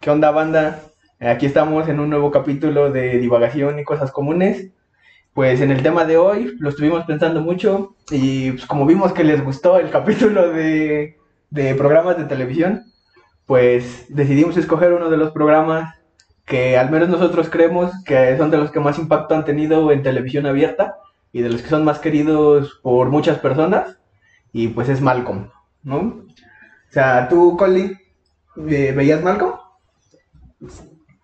¿Qué onda, banda? Aquí estamos en un nuevo capítulo de divagación y cosas comunes. Pues en el tema de hoy lo estuvimos pensando mucho y pues, como vimos que les gustó el capítulo de, de programas de televisión, pues decidimos escoger uno de los programas que al menos nosotros creemos que son de los que más impacto han tenido en televisión abierta y de los que son más queridos por muchas personas y pues es Malcolm, ¿no? O sea, tú, Colin, eh, ¿veías Malcolm?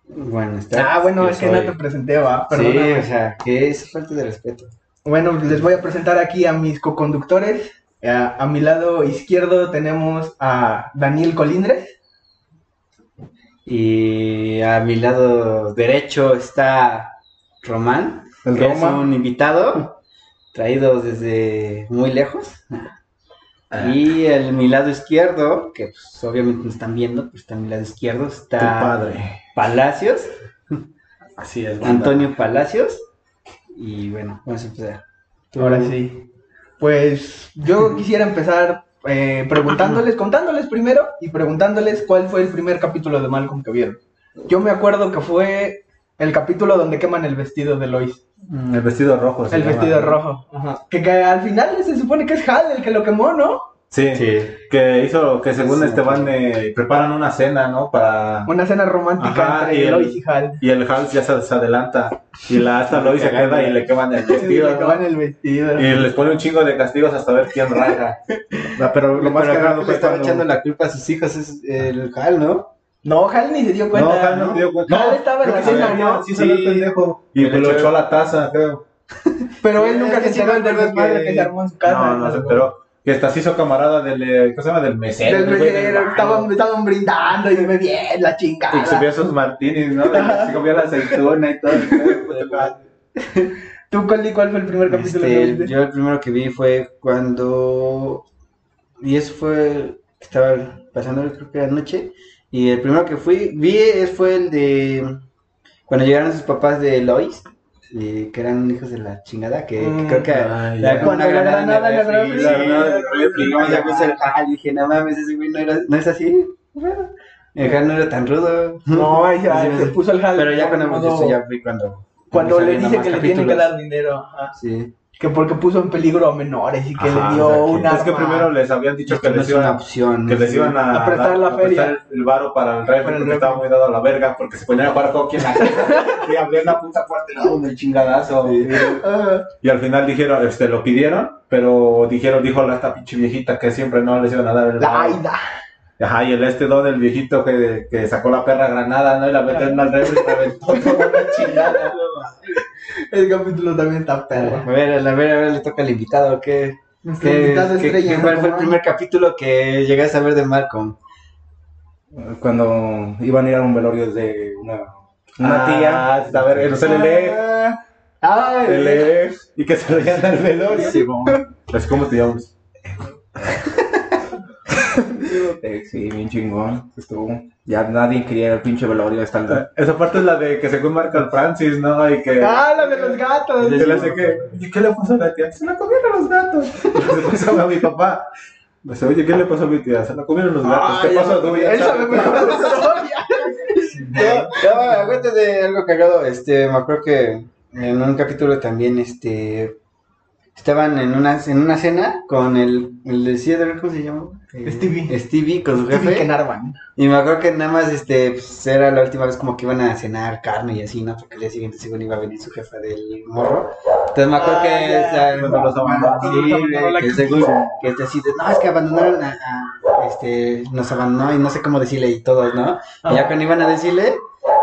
Bueno, está. Ah, bueno, yo es que no te presenté, va, Sí, perdóname. o sea, que es falta de respeto. Bueno, les voy a presentar aquí a mis coconductores. A, a mi lado izquierdo tenemos a Daniel Colindres. Y a mi lado derecho está Román, El que Roma. es un invitado traído desde muy lejos. Y el mi lado izquierdo, que pues, obviamente no están viendo, pues está mi lado izquierdo, está Tu padre. Palacios, Así es. banda. Antonio Palacios. Y bueno, vamos a empezar. Tú- Ahora sí. Pues yo quisiera empezar eh, preguntándoles, contándoles primero y preguntándoles cuál fue el primer capítulo de Malcolm que vieron. Yo me acuerdo que fue el capítulo donde queman el vestido de Lois. Mm, El vestido rojo. El llama. vestido rojo. Ajá. Que, que al final se supone que es Hal el que lo quemó, ¿no? Sí, Sí. que hizo, que según Sí. este van, eh, preparan una cena, ¿no? Para... Una cena romántica Ajá, entre y el- Lois y Hal. Y el Hals ya se, se adelanta. Y la esta Lois se queda y le queman el Y vestido, le ¿no? queman el vestido. Y les pone un chingo de castigos hasta ver quién raja. No, pero lo más Pero cagado le estaba cuando... echando la culpa a sus hijos, es el Hal, ¿no? No, Hal ni se dio cuenta. No, Hal no se dio cuenta. Hal No, estaba en la cena, ¿no? Sí, salió el pendejo. Y Le pues lo echó- a la taza, creo. Pero él nunca se enteró del desmadre que- se armó en su casa. No, no se enteró. Que hasta se hizo camarada del, eh, ¿cómo se llama? Del mesero. Del mesero, estaban, estaban brindando y me bien la Y se chingada. vio sus martinis, ¿no? Se comía la aceituna y todo. ¿Tú, Coli, cuál fue el primer capítulo Este, que viste? yo el primero que vi fue cuando. Y eso fue. Estaba pasando, creo que anoche. Y el primero que fui, vi es- fue el de. Cuando llegaron sus papás de Lois. y que eran hijos de la chingada. Que, que Mm, creo que. ah, ya. como una Cuando la granada en el la la y dije, no mames, ese güey no, era, no es así. Bueno, El Hal no era tan rudo. No, ya se puso el Hal. Pero ya cuando hemos visto, ya fui cuando. cuando le dice que le tienen que dar dinero. ajá. Sí. Que porque puso en peligro a menores y que Ajá, le dio o sea, que- una. Es que primero les habían dicho que no les una iban, opción. que les iban a, prestar la a feria. el varo para el el porque estaba muy dado a la verga porque se ponían a jugar hockey en la y abrían la puta puerta y le daban el chingadazo. Y al final dijeron, este, lo pidieron, pero dijeron, dijo la esta pinche viejita que siempre no les iban a dar el La varo. Aida. Ajá, y el este don, el viejito que, que sacó la perra granada, ¿no? Y la metieron al refri y reventó toda la chingada. El capítulo también está perro. A ver, a ver, a ver, le toca al invitado. ¿Qué, qué, invitado qué- estrella, cuál fue el primer capítulo que llegaste a ver de Malcolm? cuando iban a ir a un velorio de una, una tía. Ah, a ver, no se le lee. Ah, Se lee. Y que se leían al velorio. Sí, Pues, ¿cómo te llamas? Eh, Sí, bien chingón. Estuvo. Ya nadie quería al pinche velorio. Hasta el... Esa parte es la de que según marca el Francis, ¿no? Y que... Ah, la de los gatos. que le hace que... ¿Y qué le pasó a la tía? Se la comieron los gatos. Se pasó a mi papá. Dice, oye, ¿qué le pasó a mi tía? Se la comieron los gatos. ¿Qué pasó a tu Él sabe mejor la historia. Yo, yo, aguante de algo cagado. Este, me acuerdo que en un capítulo también, este, estaban en una, en una cena con el, el de Cedar, ¿cómo se llama? Eh, Stevie. Stevie con su Stevie jefe. Kenarvan. Y me acuerdo que nada más, este, pues, era la última vez como que iban a cenar carne y así, ¿no? Porque el día siguiente según iba a venir su jefa del morro. Entonces me acuerdo Ah, que, o sea, Cuando los abandonaron. sí, que según, que este, así de, no, es que abandonaron a, a- este, nos abandonó y no sé cómo decirle y todos, ¿no? Y ya cuando iban a decirle,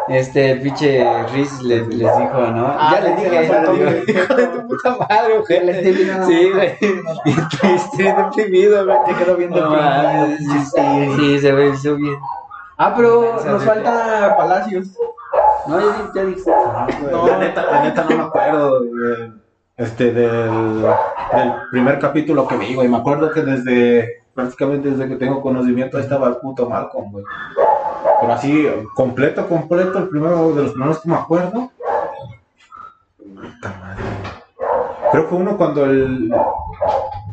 este, el pinche Riz les, les dijo, ¿no? Ah, ya les sí, dije, ya sí. les dije, hijo de tu puta madre. Stevie no- Sí, güey. Y triste, deprimido, güey. Te quedó bien No, sí, sí, sí, se ve hizo bien. Ah, pero nos falta Palacios. No, ya, ya dije. No, la neta, la neta no me acuerdo este, del, del primer capítulo que vi, güey. Me acuerdo que desde, prácticamente desde que tengo conocimiento, ahí estaba el puto Malcolm, güey. Pero así, completo, completo, el primero de los primeros que me acuerdo. Puta madre. Creo que uno cuando el,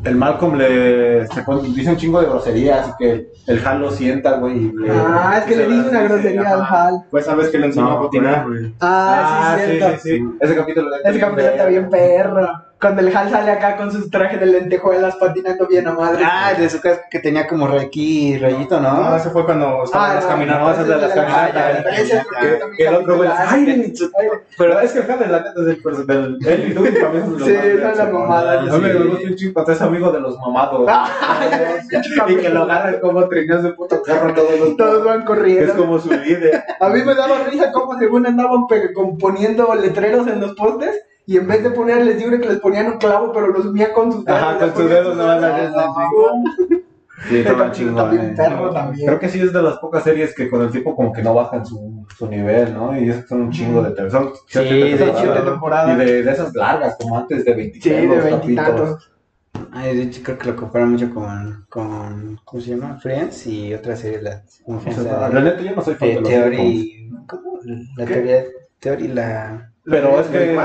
el Malcolm le se pone- dice un chingo de groserías y que el Hal lo sienta, güey. Ah, es que le dice una grosería al Hal. Pues sabes que le enseñó a patinar. Ah, sí, cierto. sí, sí. Ese capítulo Ese capítulo está bien perro. Cuando el Hal sale acá con sus trajes de lentejuelas patinando bien a madre. Ah, de su casa que tenía como aquí rayito, No, ¿no? ese fue cuando estaban Ah, las no, caminatas. no, esas de las es de la- caminatas. ah, es el otro güey. Pero es que el Hal, la neta, es del, pues, del él y tú también son los Sí, más son vergas, las ¿no? me gusta un chingo, es amigo de los mamados. Ay, y que lo agarran como trineos de puto carro todos los Todos van corriendo. es como su líder. A mí me daba risa cómo según andaban pe- con- poniendo letreros en los postes y en vez de ponerles libre que les ponían un clavo, pero los unía con sus Ajá, con sus dedos no van a ver. Sí, está también. Creo que sí es de las pocas series que con el tiempo como que no bajan su, su nivel, ¿no? Y es son un chingo de te- son Sí, de temporadas. siete temporadas. Y de, de esas largas, como antes de Sí, 26 de capítulos. veintitantos. Ay, de hecho creo que lo comparan mucho con, con ¿cómo se llama? Friends y otra serie, la, ¿cómo se O sea, llama? La neta yo no soy fan De de los Theory, ¿cómo? La ¿Qué? teoría, Theory, la... Pero es que,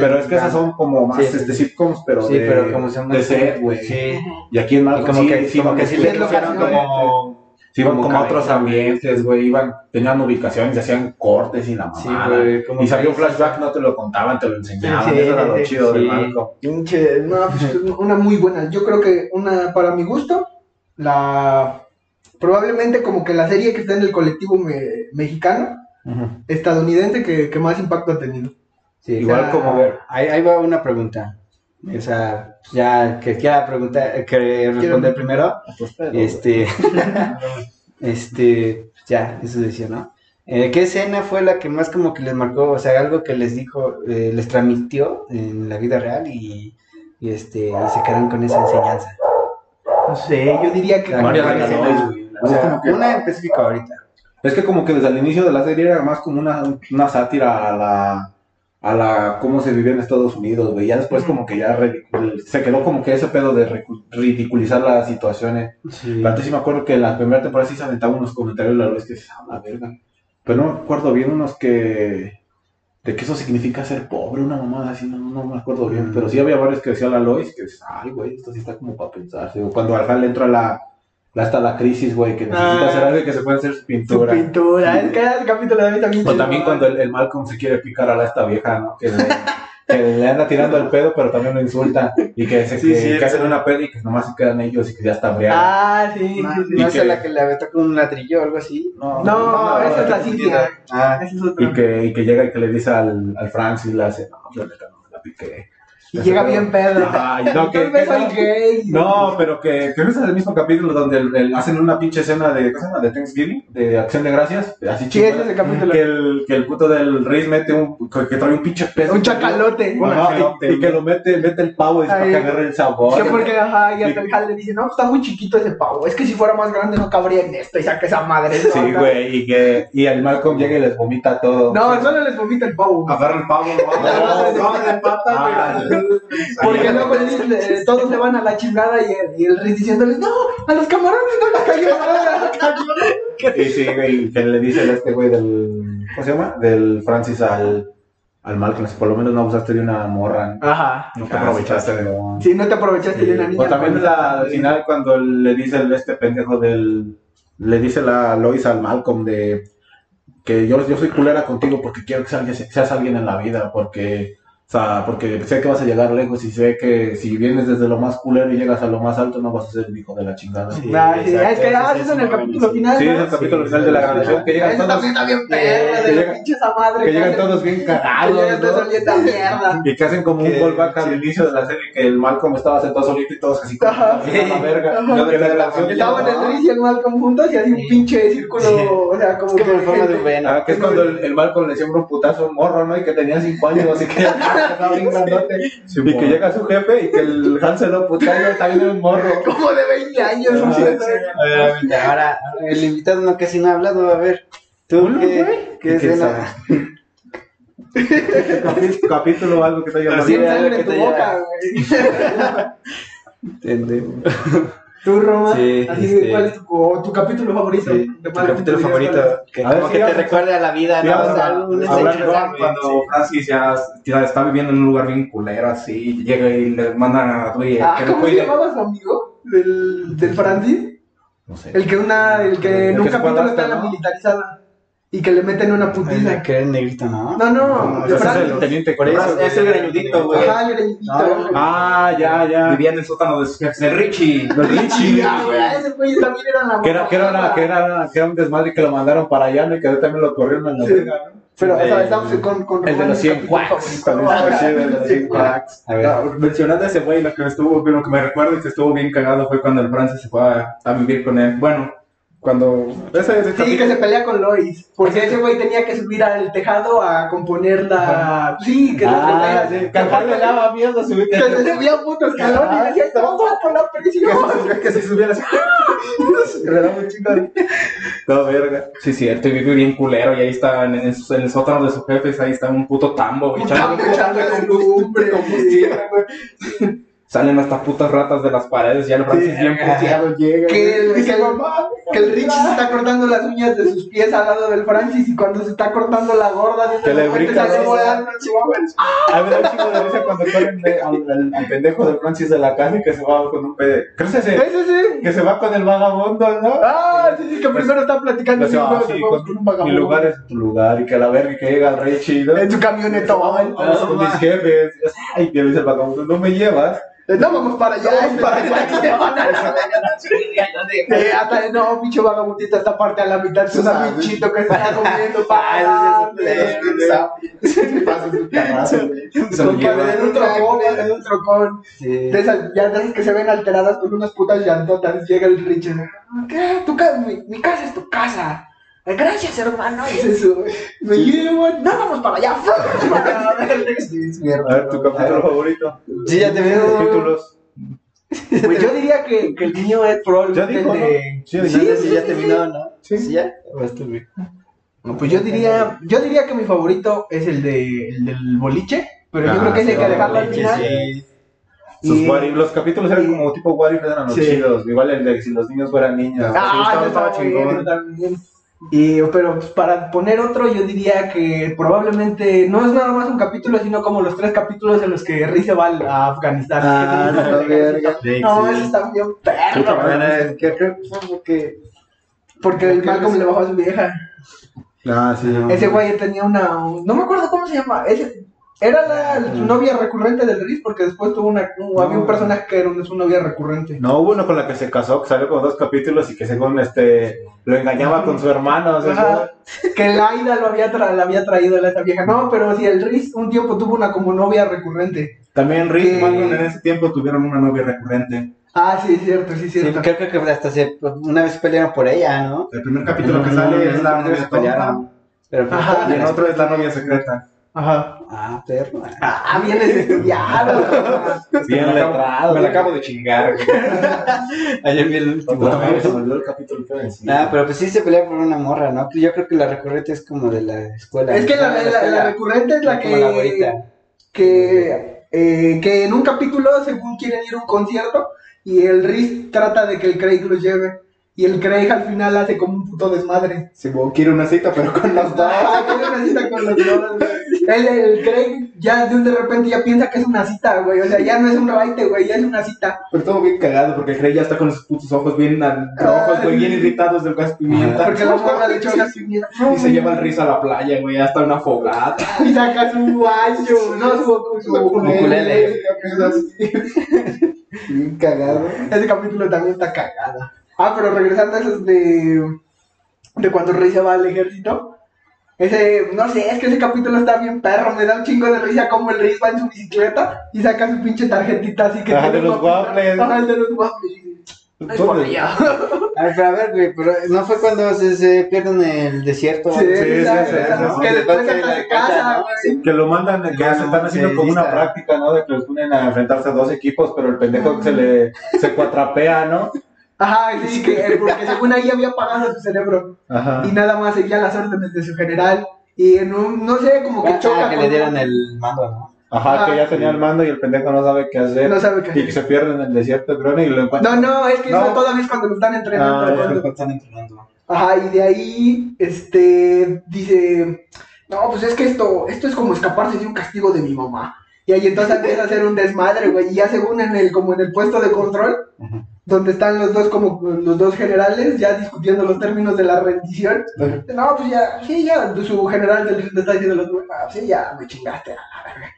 pero es que esas son como más Sí, sí, este, sí. sitcoms, pero sí, de, pero como se llama... de set, güey. Sí, Y aquí en Malcolm Y como sí, que- sí, como como que sí que le sí pusieron como, sí iban como como a otros ambientes, güey, iban, tenían ubicaciones, hacían cortes y la Sí, mamada. güey, como y salió un flashback, no te lo contaban, te lo enseñaban, Sí, eso era lo sí, chido de sí. Malcolm. Pinche, no, pues, una muy buena. Yo creo que una, para mi gusto, la probablemente como que la serie que está en el colectivo me- mexicano, estadounidense, que, que más impacto ha tenido. sí. Igual como- a ver, ahí, ahí va una pregunta. O sea, ya que quiera preguntar, que responder primero. Este, este, ya, eso decía, ¿no? Eh, ¿Qué escena fue la que más como que les marcó, o sea, algo que les dijo, eh, les transmitió en la vida real y, y, este, y se quedaron con esa enseñanza? No sé, yo diría que... La- Varias escenas. güey. O sea, una en específico ahorita. Es que como que desde el inicio de la serie era más como una, una sátira a la a la cómo se vivía en Estados Unidos, güey. Ya después como que ya ridicul- se quedó como que ese pedo de ridiculizar las situaciones. Sí. Antes sí me acuerdo que en la primera temporada sí se aventaban unos comentarios la vez que ah, la verga. Pero no me acuerdo bien unos que de que eso significa ser pobre, una mamada así, no, no me acuerdo bien. Pero sí había varios que decía la Lois que dices, ay, güey, esto sí está como para pensar. Digo, Cuando al final entra la, la, hasta la crisis, güey, que necesita Ah. hacer algo y que se puede hacer su Su pintura. pintura, es que el capítulo de mí también... O también cuando el, el Malcolm se quiere picar a la esta vieja, ¿no? Que le, que le anda tirando el pedo, pero también lo insulta. Y que, se, Sí, que, sí, que hacen sí. una peli y que nomás se quedan ellos y que ya está briaga. Ah, sí, No, no es que- la que le aventó con un ladrillo o algo así. No, No, esa es la Cintia. Ah, Ese es otro. Y que, y que llega y que le dice al, al Francis, le hace, no, la neta no me la piqué. Y llega bien pedo. Ajá, y no, que, no, gay. no, pero que, que no es el mismo capítulo donde el- el- hacen una pinche escena de, ¿cómo se llama? De Thanksgiving, de Acción de Gracias, así Sí, chingona, ese es el capítulo. que el, que el puto del Riz mete un, que, que trae un pinche peso. Un chacalote. Ajá, y, y que lo mete, mete el pavo y para que agarre el sabor. Sí, porque ajá, y hasta el Hal le dice, no, está muy chiquito ese pavo. Es que si fuera más grande no cabría en esto y saca esa madre. ¿no? Sí, güey, y que y el Malcolm llega y les vomita todo. No, solo les vomita el pavo. agarra el pavo, No. Porque luego Liz, eh, todos se van a la chingada y el, y el Riz diciéndoles, no, a los camarones no la cayó nada. Y sí, güey, que le dice a este güey del. ¿Cómo se llama? Del Francis al. Al Malcolm, si por lo menos no abusaste de una morra. Ajá. No te aprovechaste de. Si no te aprovechaste de una niña. O también la, al final cuando le dice el, este pendejo del... Le dice la Lois al Malcolm de... Que yo, yo soy culera contigo porque quiero que seas, seas alguien en la vida, porque... O sea, porque sé que vas a llegar lejos y sé que si vienes desde lo más culero y llegas a lo más alto no vas a ser un hijo de la chingada. Sí, Sí. Nah, sí, es que ah, eso en es el capítulo final. es ¿no? el capítulo Sí, final de la sí, grabación, que llegan todos... también está bien perra, que de la llega- pinche esa madre. Que llegan todos bien que cagados, llegan todos mierda. Y que hacen como un Que- callback al sí. inicio de la serie que el Malcolm estaba sentado solito y todos así como la verga. Que Estaban el Riz y el Malcolm juntos y así un Sí. pinche círculo, Sí. o sea, como Es como en forma de ¿no? Ah, que es cuando el, Malcolm le siembra un putazo un morro, ¿no? Y que tenía 5 años, así que grandote. y que llega su jefe y que el Han se lo putea y también un morro. Como de 20 años. Ah, ¿no? sí, Obviamente, Ahora, el invitado no casi no ha hablado, a ver. ¿Tú qué, qué ¿Qué escena? Capítulo, capítulo o algo que te haya Así Sin de marcado. sangre en tu boca, güey. Entendemos. ¿Tú, Roma? Sí, Así, este- ¿Cuál es tu, o tu capítulo favorito? Sí, De tu capítulo ¿tú dirías cuál favorito. Que A ver, como que te recuerde a la vida, ¿no? O sea, de cuando Francis ya, ya está viviendo en un lugar bien culero así, llega y le mandan a Dewey Ah, que ¿Cómo se llamaba su amigo? ¿Del, del Francis? No sé. El que, una, el que El en un capítulo está en la militarizada. Y que le meten una putiza. Que era el negrito, ¿no? No, no, de es el teniente Por eso, es el greñudito, güey. Ajá, el greñudito. No, Ah, ya, ya. Vivía en el sótano de sus jefes. El Richie. El Richie. Ah, güey, ese güey también era la Que era, que, era una- que, era, que era un desmadre que lo mandaron para allá ¿no? y que también lo corrieron en la verga, ¿no? Pero, o sea, El- estamos con, con El de los 100 capítulo quacks. favorito. También Ah, está chido, el de los 100 quacks. quacks. A mencionando ese güey, lo que me estuvo, lo que me recuerdo y que estuvo bien cagado fue cuando el Francis se fue a, a vivir con él. Bueno, cuando ese, ese Sí, que se pelea con Lois. Porque ese güey tenía que subir al tejado a componer la. Sí, que Ah, se sí, pelea. que al le daba miedo subir. Que se subía a puto escalón y decía, va por la presión. que se subiera así. Le un chingo de- No, verga. Sí, cierto, y vive bien culero y ahí está en, en su- en el sótano de sus jefes, ahí está un puto tambo, güey, echando- Echando combustible, combustible, güey. salen hasta putas ratas de las paredes, ya el Francis bien puteado llega. Que el, Dice, que, el, mamá, que el Richie se está cortando las uñas de sus pies al lado del Francis y cuando se está cortando la gorda, Que le brinca güey. A me da un chingo de risa cuando corren al, al- al pendejo de Francis de la casa y que se va con un pede. ¿Crees ese? Ese sí. Que se va con el vagabundo, ¿no? Ah, sí, sí, que primero está platicando Pues, ah, sí, se con- con un Mi vagabundo. lugar es tu lugar y que la verga que llega el rey chido. En su camionetón. Vamos con mis jefes. Ay, que le dice el vagabundo, no me llevas. No, vamos para allá, vamos para allá. Eh, hasta, no, pinche vagabundito, esta parte a la mitad, su sandwichito que está comiendo para en un trocón, en un trocón. De esas, ya de esas que se ven alteradas con unas putas llantotas. Llega el Richard. ¿Qué? Tu mi, mi casa es tu casa. "Eh, Gracias, hermano. Y se sube. Me llevan. No, vamos para allá. A ver, tu capítulo favorito. Sí, ya te veo. Títulos. Pues yo diría que, que el mío es Ya probablemente dijo, el ¿no? de. Sí, Sí, sí, sí, ya terminó, ¿no? Sí. Sí, ya. No, pues yo diría, yo diría que mi favorito es el, de, el del boliche, pero yo Ah, creo que hay sí, que dejarlo al final. sí. Sus Y- los capítulos eran como tipo What if eran los Sí. chidos. Igual el de si los niños fueran niñas. Ah, estaba, estaba bien, chingón. también. Y, pero pues, para poner otro, yo diría que probablemente no es nada más un capítulo, sino como los tres capítulos en los que Riz se va a Afganistán. Ah, no. No, Sí. ese está bien porque. Porque el Malcolm le bajó a su vieja. Ah, sí. Ese güey tenía una. No me acuerdo cómo se llama. Ese, era la su novia recurrente del Riz, porque después tuvo una. Había un personaje que era su novia recurrente. No, hubo uno con la que se casó, que salió con dos capítulos y que según este lo engañaba con su hermano. O sea, Ajá. Que Laida lo había tra la había traído a esa vieja. No, pero si el Riz un tiempo tuvo una como novia recurrente. También Rick Que- y Malcolm en ese tiempo tuvieron una novia recurrente. Ah, sí, cierto, sí, cierto. creo que hasta se. Una vez pelearon por ella, ¿no? El primer capítulo que sale es la novia pelearon. Pero pues, Ajá. y en otro es la novia secreta. Ajá. Ah, perro. Ah, vienes estudiado. Bien me letrado. Me la acabo de chingar. Ayer vi el último. Se me olvidó el capítulo que. Ah, pero pues sí se pelea por una morra, ¿no? Yo creo que la recurrente es como de la escuela. es que la, la- la- escuela. la recurrente es la Como la que. que, eh, que en un capítulo, según quieren ir a un concierto, y el Riz trata de que el Craig los lleve. Y el Craig al final hace como un puto desmadre. Si vos quiere una cita, pero con los dos. Ah, tiene una cita con los dos. El, el Craig ya de un de repente ya piensa que es una cita, güey. O sea, ya no es un raite, güey, ya es una cita. Pero todo bien cagado porque el Grey ya está con sus putos ojos bien rojos, güey, bien irritados del gas pimienta. Porque la morra le echó gas pimienta. Y se lleva el risa a la playa, güey, hasta una fogata. Y saca su guayo, no su, su ukulele. Bien cagado. Ese capítulo también está cagado. Ah, pero regresando a esos de, de cuando Rey se va al ejército. Ese, no sé, es que ese capítulo está bien perro, me da un chingo de risa como el Rey va en su bicicleta y saca su pinche tarjetita así que Ajá, tiene de los waffles. Ajá, el de los waffles. Es por allá. A ver, pero a ver, güey, pero no fue cuando se, se pierden en el desierto. Sí, sí, sí, sí, ¿no? Que después de la casa, ¿no? güey. Que lo mandan, que se están haciendo como una práctica, ¿no? De que los ponen a enfrentarse a dos equipos, pero el pendejo que se le se cuatrapea, ¿no? Ajá, sí, que, eh, porque según ahí había apagado su cerebro. Ajá. y nada más seguía las órdenes de su general y en un, no sé, como que Ah, choca que con- le dieran el mando, ¿no? Ajá, que ya tenía el mando y el pendejo no sabe qué hacer. No sabe qué Y que hacer. se pierde en el desierto, creo, y lo encuentra. No, no, es que No. eso todavía es cuando lo están entrenando. Ah, ya. cuando- están entrenando. Ajá, y de ahí, este, dice, no, pues es que esto, esto es como escaparse de un castigo de mi mamá. Y ahí entonces empieza a hacer un desmadre, güey, y ya según en el, como en el puesto de control, Ujú. Donde están los dos, como los dos generales, ya discutiendo los términos de la rendición. No, pues ya, sí, ya, su general del le está diciendo, los, ah, sí, ya, me chingaste. a la verga".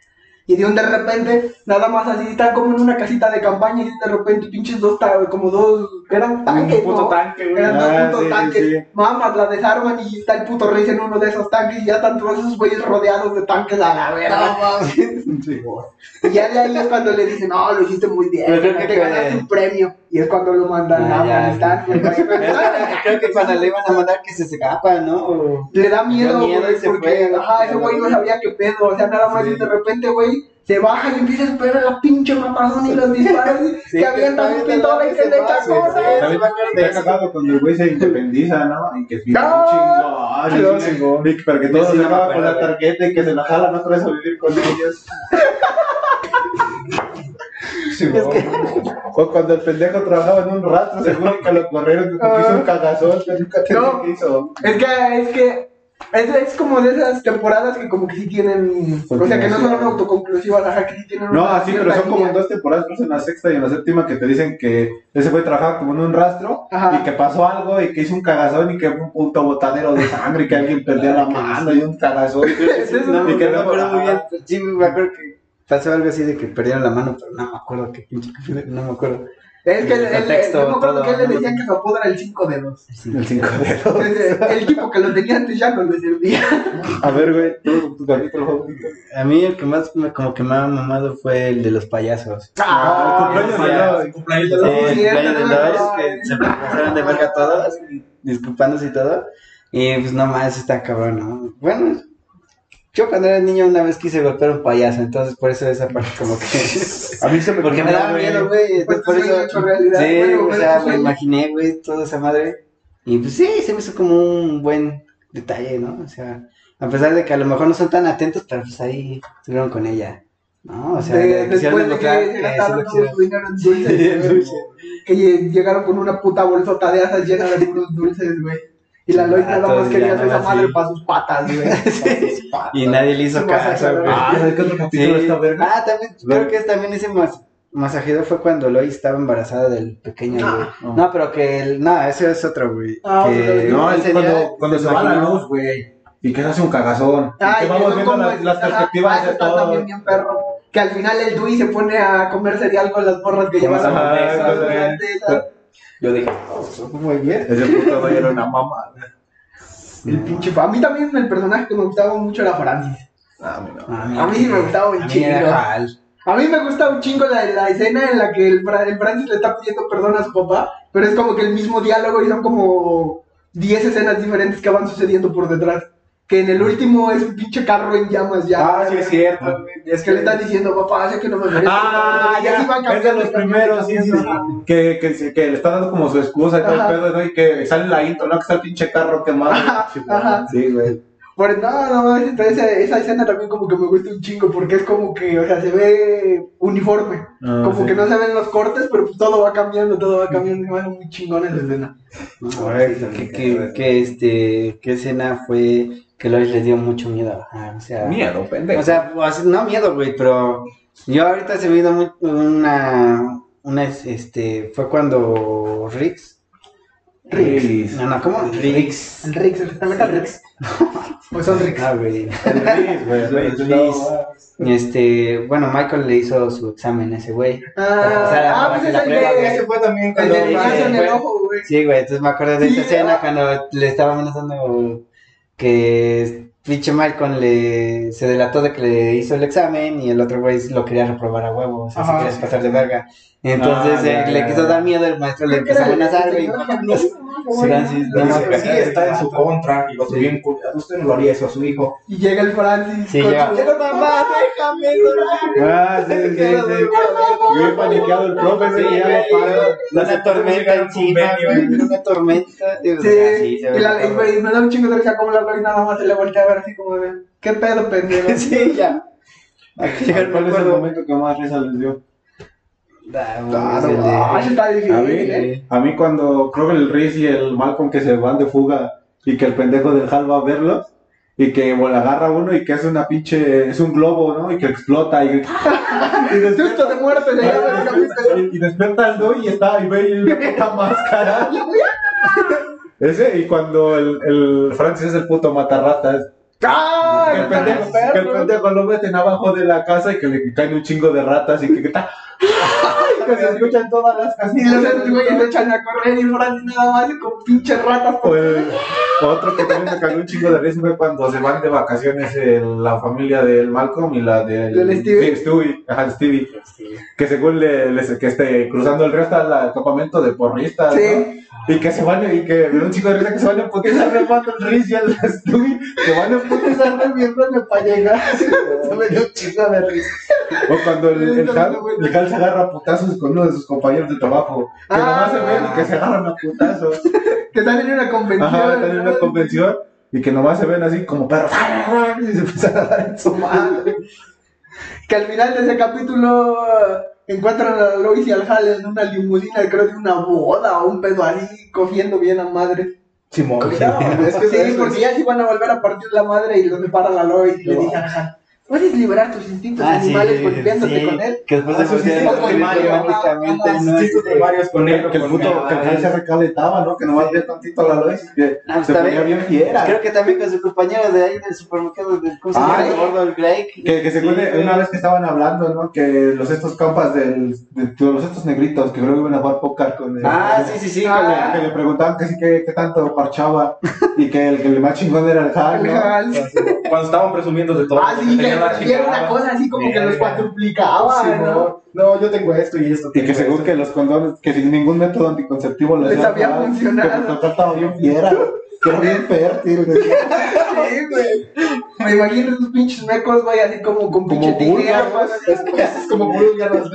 Y de un de repente, nada más así, están como en una casita de campaña y de repente pinches dos, como dos, eran tanques, Un puto ¿no? tanque, güey. Eran dos Ah, putos sí, tanques. sí. Mamas, la desarman y está el puto rey en uno de esos tanques y ya están todos esos güeyes rodeados de tanques a la verga. Y ya de ahí es cuando le dicen, no, lo hiciste muy bien, te ganaste un premio. Y es cuando lo mandan Ah, a ya. Afganistán. para Creo que cuando le iban a mandar que se escapa, ¿no? O- Le da miedo, Le da miedo güey, porque, fue, ajá, ese güey no sabía qué pedo, o sea, nada más Sí. y de repente, güey, se baja y empieza a esperar la pinche matazón y los disparos Sí, que avientan un pistola y que le sí. cosas. También me ha cagado cuando el güey se independiza, ¿no? Y que es bien No. chingón. Y- chingón. y que- Pero que todo se acaba con acuerdo, la tarjeta y que se la jalan otra vez a vivir con ellos. O cuando el pendejo trabajaba en un rastro, seguro que lo corrieron porque hizo un cagazón, que nunca te No. hizo. Es que, es que, es, es como de esas temporadas que como que sí tienen, o sea, que no son autoconclusivas, ajá, que sí tienen No, así, pero son como en dos temporadas, que en la sexta y en la séptima, que te dicen que ese fue trabajar como en un rastro Ajá. y que pasó algo y que hizo un cagazón y que fue un puto botadero de sangre y que alguien perdió la mano y un cagazón. No, y que me luego- acuerdo muy bien. Sí, me acuerdo que pasó algo así de que perdieron la mano, pero no me acuerdo qué pinche. No me acuerdo. Es que El contexto, yo me acuerdo todo, que él le ¿no? decía que su apodo era el 5 dedos. El cinco dedos. Entonces, el equipo que lo tenía antes ya no le servía. A ver, güey, tu, tu capítulo favorito. A mí el que más me, como que me ha mamado fue el de los payasos. Ah, el cumpleaños de. El cumpleaños de los- el no que se pasaron de verga todos, disculpándose y todo. Y pues no más, está cabrón, ¿no? Bueno, yo cuando era niño una vez quise golpear a un payaso, entonces por eso esa parte como que... A mí se me Porque me daba miedo, güey. Pues entonces por eso... hecho realidad. Sí, Bueno, o sea, me imaginé, güey, toda esa madre. Y pues sí, se me hizo como un buen detalle, ¿no? O sea, a pesar de que a lo mejor no son tan atentos, pero pues ahí estuvieron con ella, ¿no? O sea, de- después de que gastaron lo todo su dinero en dulces, Sí, güey, que lle- llegaron con una puta bolsota de asas llena de puros dulces, güey. Y la Lois Ah, nada más todos quería hacer esa madre para sus patas, güey. Y nadie le hizo Sí, caso, güey. Ah, ¿sabes qué otro capítulo Sí. está verga? Ah, también, creo que es también ese mas masajero fue cuando Lois estaba embarazada del pequeño, No. güey. No. No, pero que el, no, ese es otro, güey. Ah, que otro, No, es cuando, cuando se va la luz, güey. Y que se hace un cagazón. Ah, y que vamos viendo las, es- las ajá, perspectivas ah, de todo. también bien perro. Que al final el Dewey se pone a comer cereal con las morras que llevan Yo dije, Muy bien. Ese puto güey era una mamá. El pinche. A mí también el personaje que me gustaba mucho era Francis. Ah. A A mí sí me gustaba un a mí chingo. A mí me gusta un chingo la, la escena en la que el, el Francis le está pidiendo perdón a su papá, pero es como que el mismo diálogo y son como 10 escenas diferentes que van sucediendo por detrás. Que en el último es un pinche carro en llamas ya. Ah, sí, es cierto. Es que le están diciendo, papá, sé que no me. Ah, Y van ya, es de los primeros, sí, sí. Que, que, le está dando como su excusa y todo el pedo, ¿no? Y que sale la intro, ¿no? Que está el pinche carro quemado. Ajá, ajá. Sí, güey. Por, no, no, entonces esa, escena también como que me gusta un chingo porque es como que, o sea, se ve uniforme. Ah, como sí. que no se ven los cortes, pero pues todo va cambiando, todo va cambiando. Me hace muy chingona esa escena. No, que, que, que, este, ¿qué escena fue que Lois le dio mucho miedo? Ah, o sea, Miedo, pendejo. o sea, pues, no miedo, güey, pero yo ahorita se me vino muy- una, una, este, fue cuando Rix, Riz. no, no, ¿cómo? Rix, el también Rix. Pues son Rix. Ah, güey. Riz, güey. Riz. Este, bueno, Michael le hizo su examen a ese güey. Ah, O sea, ah, pues prueba. Ese fue también cuando... Sí, brazo en el fue- ojo, güey. Sí, güey, entonces me acuerdo de esa escena ah. cuando le estaba amenazando que pinche Malcolm le se delató de que le hizo el examen y el otro güey lo quería reprobar a huevo, o sea, se Ajá. quería pasar de verga. Entonces Ah, ya, eh, le quiso dar miedo, el maestro le empezó a amenazar, güey. Francis, no que sí está en su contra y lo Sí. bien. Usted no lo haría eso a su hijo. Y llega el Francis. Sí, con llega. su- mamá, déjame llorar. Ah, sí, sí, sí. Bien paniqueado el profe, sí, ya lo paró. Una tormenta encima, güey, una tormenta. Sí, y, ve la, y, me da un chingo de risa como la Lois nada más se le voltea a ver así como de, ¿qué pedo, pendejo? Sí, ya. ¿Cuál es el momento que más risa les dio? El no, ah, está difícil, A mí, ¿eh? a mí cuando creo que el Riz y el Malcolm que se van de fuga y que el pendejo del Hal va a verlos y que bueno, agarra uno y que es una pinche, es un globo, ¿no? Y que explota y, y despierta, de muerte el capítulo. y despierta al Doi y está ahí ve y una puta máscara. Ese, y cuando el, el Francis es el puto matarratas. ¡Ah! Que el, pendejo, que el pendejo lo meten abajo de la casa y que le caen un chingo de ratas y que, que está. ¡Ay! Que se escuchan todas las Y los güeyes se echan a correr y nada más y con pinches ratas. El- otro que también me cagó un chingo de risa fue cuando se van de vacaciones el- la familia del Malcolm y la del, Del Stevie. Stewie, ajá, Stevie. Que según le, les- que esté cruzando el río hasta el campamento de porristas, Sí. ¿no? Y que se van, y que un chico de risa que se van a putizar remando el Riz y el Stewie, se van a putizar remiéndome para llegar. Se me dio un chingo de risa. O cuando el, el, Hal, el Hal se agarra a putazos con uno de sus compañeros de trabajo, que Ah. nomás se ven y que se agarran a putazos. Que están en una convención. Ajá, están en una convención y que nomás se ven así como perros y se empiezan a dar en su madre. Que al final de ese capítulo eh, encuentran a Lois y al Hal en una limusina, creo de una boda o un pedo así, cogiendo bien a madre. Simón. Es que sí, porque ya se iban a volver a partir la madre y los separa la Lois. Y le dice al Hal, puedes liberar tus instintos Ah, sí, animales golpeándote sí, con él. Que después Ah, se sí, volvieron sí, sí, automáticamente, de Este, varios con él. Que el puto, que el se recalentaba, ¿no? Que nomás ve tantito a la y que Ah, se está ponía bien. fiera. Creo que también con su compañero de ahí del supermercado del ¿cómo se Ah. El gordo, el Greg. Que, que se Sí, güey. una vez que estaban hablando, ¿no? Que los estos compas del, de, de los estos negritos que creo que iban a jugar póker con el, Ah, sí, sí, sí, Ah, que le preguntaban que sí que, que tanto parchaba y que el que le más chingón era el Hal, El ¿no? Hal. Cuando estaban presumiendo de todo. Ah, sí, que era una cosa así como que los Verga. cuadruplicaba, ¿no? No, yo tengo esto y esto. Y que esto. que los condones, que sin ningún método anticonceptivo Les hacía había funcionado. Que estaba bien fiera, que era bien fértil. Sí, güey. Me imagino esos pinches mecos, güey, así como con pinche tijera, Es como búlgaros.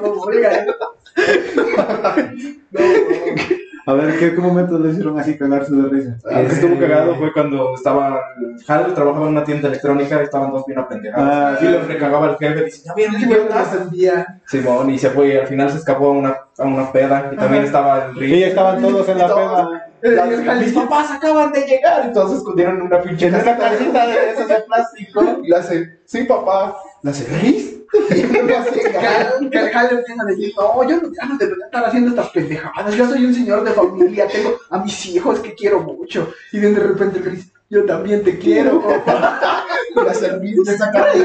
como búlgaros. A ver, ¿qué, qué momento le hicieron así cagarse de risa? Lo que estuvo cagado fue cuando estaba. Hal trabajaba en una tienda electrónica y estaban dos bien apendejados. Ah, y le recagaba al jefe. Dice: Ya vieron Sí, qué onda?" sentía. Simón, y se fue. Y al final se escapó a una, a una peda. Y también estaba el Y Rick. ya estaban todos en la Todos. peda. El Mis papás acaban de llegar. Y todos escondieron una pinche En una cajita de esas de plástico. Y le hace: Sí, papá. Le hace: Que Hal empieza a decir, no, yo no, ya no debería estar haciendo estas pendejadas, yo soy un señor de familia, tengo a mis hijos que quiero mucho. Y de repente el Chris, yo también te quiero, papá. Y sacaron.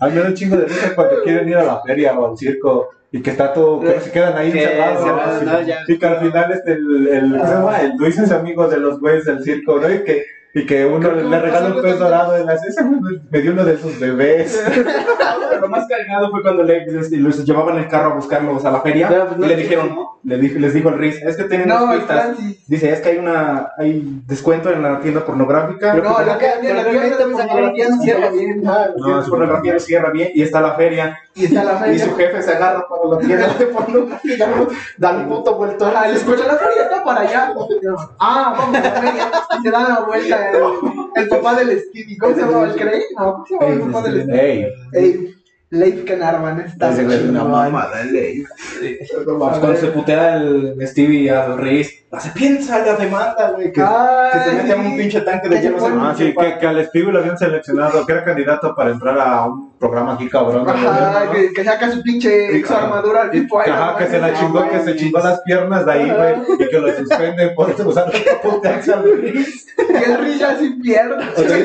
A mí me da un chingo de risa cuando quieren ir a la feria o al circo y que está todo, que se quedan ahí Que encerrados. ¿no? Ya. Y que al final este, el, el, ¿cómo se llama? el Luis es amigo de los güeyes del circo, ¿no? Y que, y que uno le, le regala un pez dorado en las ese me dio uno de sus bebés. Lo más cargado fue cuando le, les, los llevaban en el carro a buscarlos a la feria. Pero, pues, no y le dijeron: ¿no? le dijo, Les dijo el Riz: Es que tienen No, dos pistas. Dice: Es que hay una hay descuento en la tienda pornográfica. No, la que pero la esa pornografía no cierra bien. Ah, la pornografía no cierra bien y está la feria. Y está la Y su feria. jefe se agarra para la tienda de pornografía y da un- da un puto vuelto Ah, le escucha, la feria está para allá. Ah, vamos a la feria. Y se da la vuelta el, el papá del Stevie. ¿Cómo se llama? ¿El Craig? No, ¿cómo se llama el papá del Stevie? Ey, Ey, Leif Canarvan está ese güey es una mamada, ley. Cuando se putea el Stevie al Riz, se piensa la demanda, güey. Que, que se mete a un pinche tanque de hielo. Ah, sí, que, que al Stevie lo habían seleccionado, que era candidato para entrar a un programa aquí cabrón. Ajá, ¿no? que, que saca su pinche su armadura al tipo Que, Iron ajá, que se la Ah, chingó, que se chingó las piernas de ahí, güey, y que lo suspenden por usar el puteaxe al Riz. Y el Rilla sin piernas. Se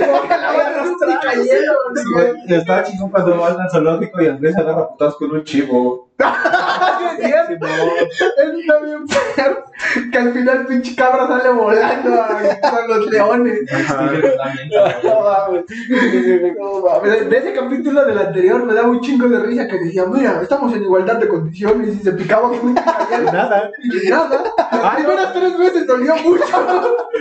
la chingón cuando van al zoológico y Andrés se agarra putados con un chivo. Él está bien perro. Que al final pinche cabra sale volando a- con los leones. No. No. De ese capítulo del anterior me daba un chingo de risa que decía, mira, estamos en igualdad de condiciones y se picaba con un. Nada. Y nada. Las primeras tres veces dolió mucho.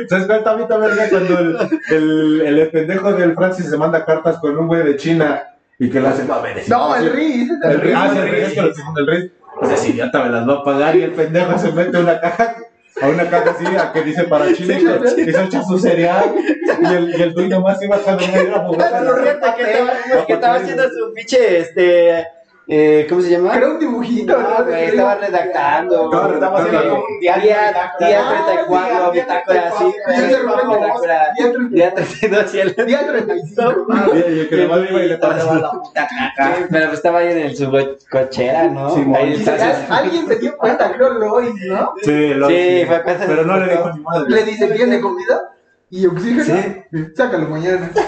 ¿Sabes cuál también verga cuando el, el, el pendejo del Francis se manda cartas con un güey de China y que le hace va a ver No, el Riz. El El Riz, ah, el Riz, es que lo que el Riz, pues ese idiota me las va a pagar y el pendejo se mete una caja a una caja así, a que dice para chile, y se echa su cereal, y el, y el dueño nomás iba a. Fíjate que estaba, que estaba haciendo su pinche, este, eh, ¿cómo se llama? Era un dibujito, No, ¿no? güey, estaba redactando. Estaba Estaba haciendo Sí. como un diario. Día, bitácora. día Ah, 34, día bitácora así. 34, güey, día 34, bitácora, Día 30 Día 32 y el... Día 35. Y y el que nomás iba y le pasaba la Sí, Pero pues estaba ahí en el, su co- cochera, ¿no? Sí, Alguien se dio cuenta, creo Lois, ¿no? Sí, lo, Sí, fue cuando pero no le dijo ni madre. Le dice, ¿tiene comida? ¿Y oxígeno? Sí. Sácalo mañana.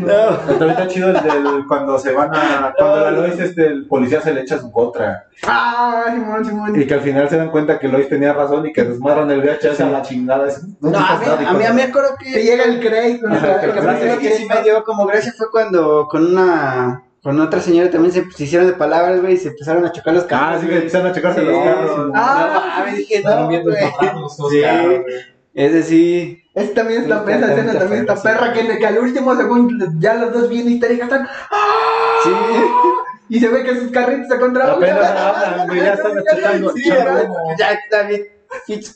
No. También está chido el del cuando se van a. Cuando la Lois, este, el policía se le echa su contra. Ah, Simón, Simón. Y que al final se dan cuenta que Lois tenía razón y que desmadran el VHS a la chingada. Es- No, a mí, a mí, a mí me acuerdo Te que... llega el crédito. ¿no? Ajá, Lo que sí me dio como gracia fue cuando con una... Con otra señora también se, se hicieron de palabras, güey, y se empezaron a chocar los Ah, carros. sí, que empezaron a checarse los Sí, carros. sí. Ah, no, mames, dije, Estaban no, güey. los Sí. Ese sí. Ese también está, Sí, escena también está sí. perra, que, que al último según ya los dos bien histéricos están ¡ah! Sí. y se ve que sus carritos se contra Apenas hablan, güey, ya están echando Sí, ya está bien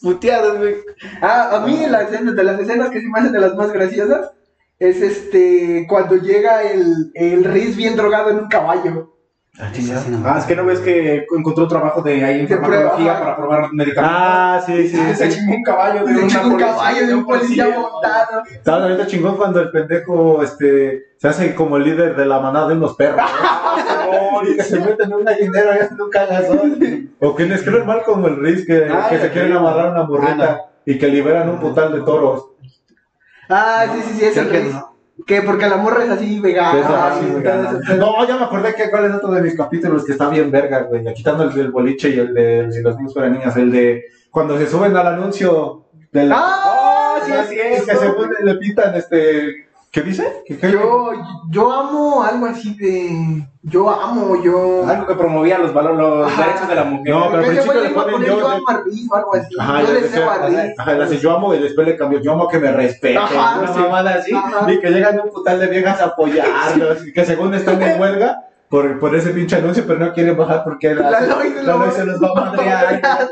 puteados, güey. Ah, a mí la escena, de las escenas que se me hacen de las más graciosas es este cuando llega el, el Riz bien drogado en un caballo. Ah, es que no ves que encontró trabajo de ahí en farmacología para probar medicamentos. Ah, sí, sí. se chingó un caballo de un policía, caballo de un policía montado. ¿Sabes ahorita chingón cuando el pendejo este, se hace como el líder de la manada de unos perros? y que se meten en un gallinero y hacen un cagazón. O que les creen mal como el Riz, que, Ah, se quieren amarrar una burrita y que liberan un putal de toros. Ah, sí, sí, sí, es el que Riz. Que porque la morra es así vegana. Es así, y todo pedo. No, ya me acordé que cuál es otro de mis capítulos que está bien verga, güey. Ya Quitando el del boliche y el de si los niños fueran niñas, el de cuando se suben al anuncio del. Ah, sí, y es que se ponen, le pitan este. ¿Qué dice? ¿Qué, qué- Yo, yo amo algo así de. Yo amo, yo. Algo que promovía los valores, los Ajá. derechos de la mujer. No, pero al principio le ponen yo yo de- amo a Riz o algo así. Ajá, yo le deseo a Riz. ajá, le hace, yo amo y después le cambió, yo amo que me respeten, Ajá, una sí. mamada así, Ajá. y que llegan un putal de viejas a apoyarlos, y que según están en huelga por, por ese pinche anuncio, pero no quieren bajar porque la, La Lois se la Lois se los va a madrear.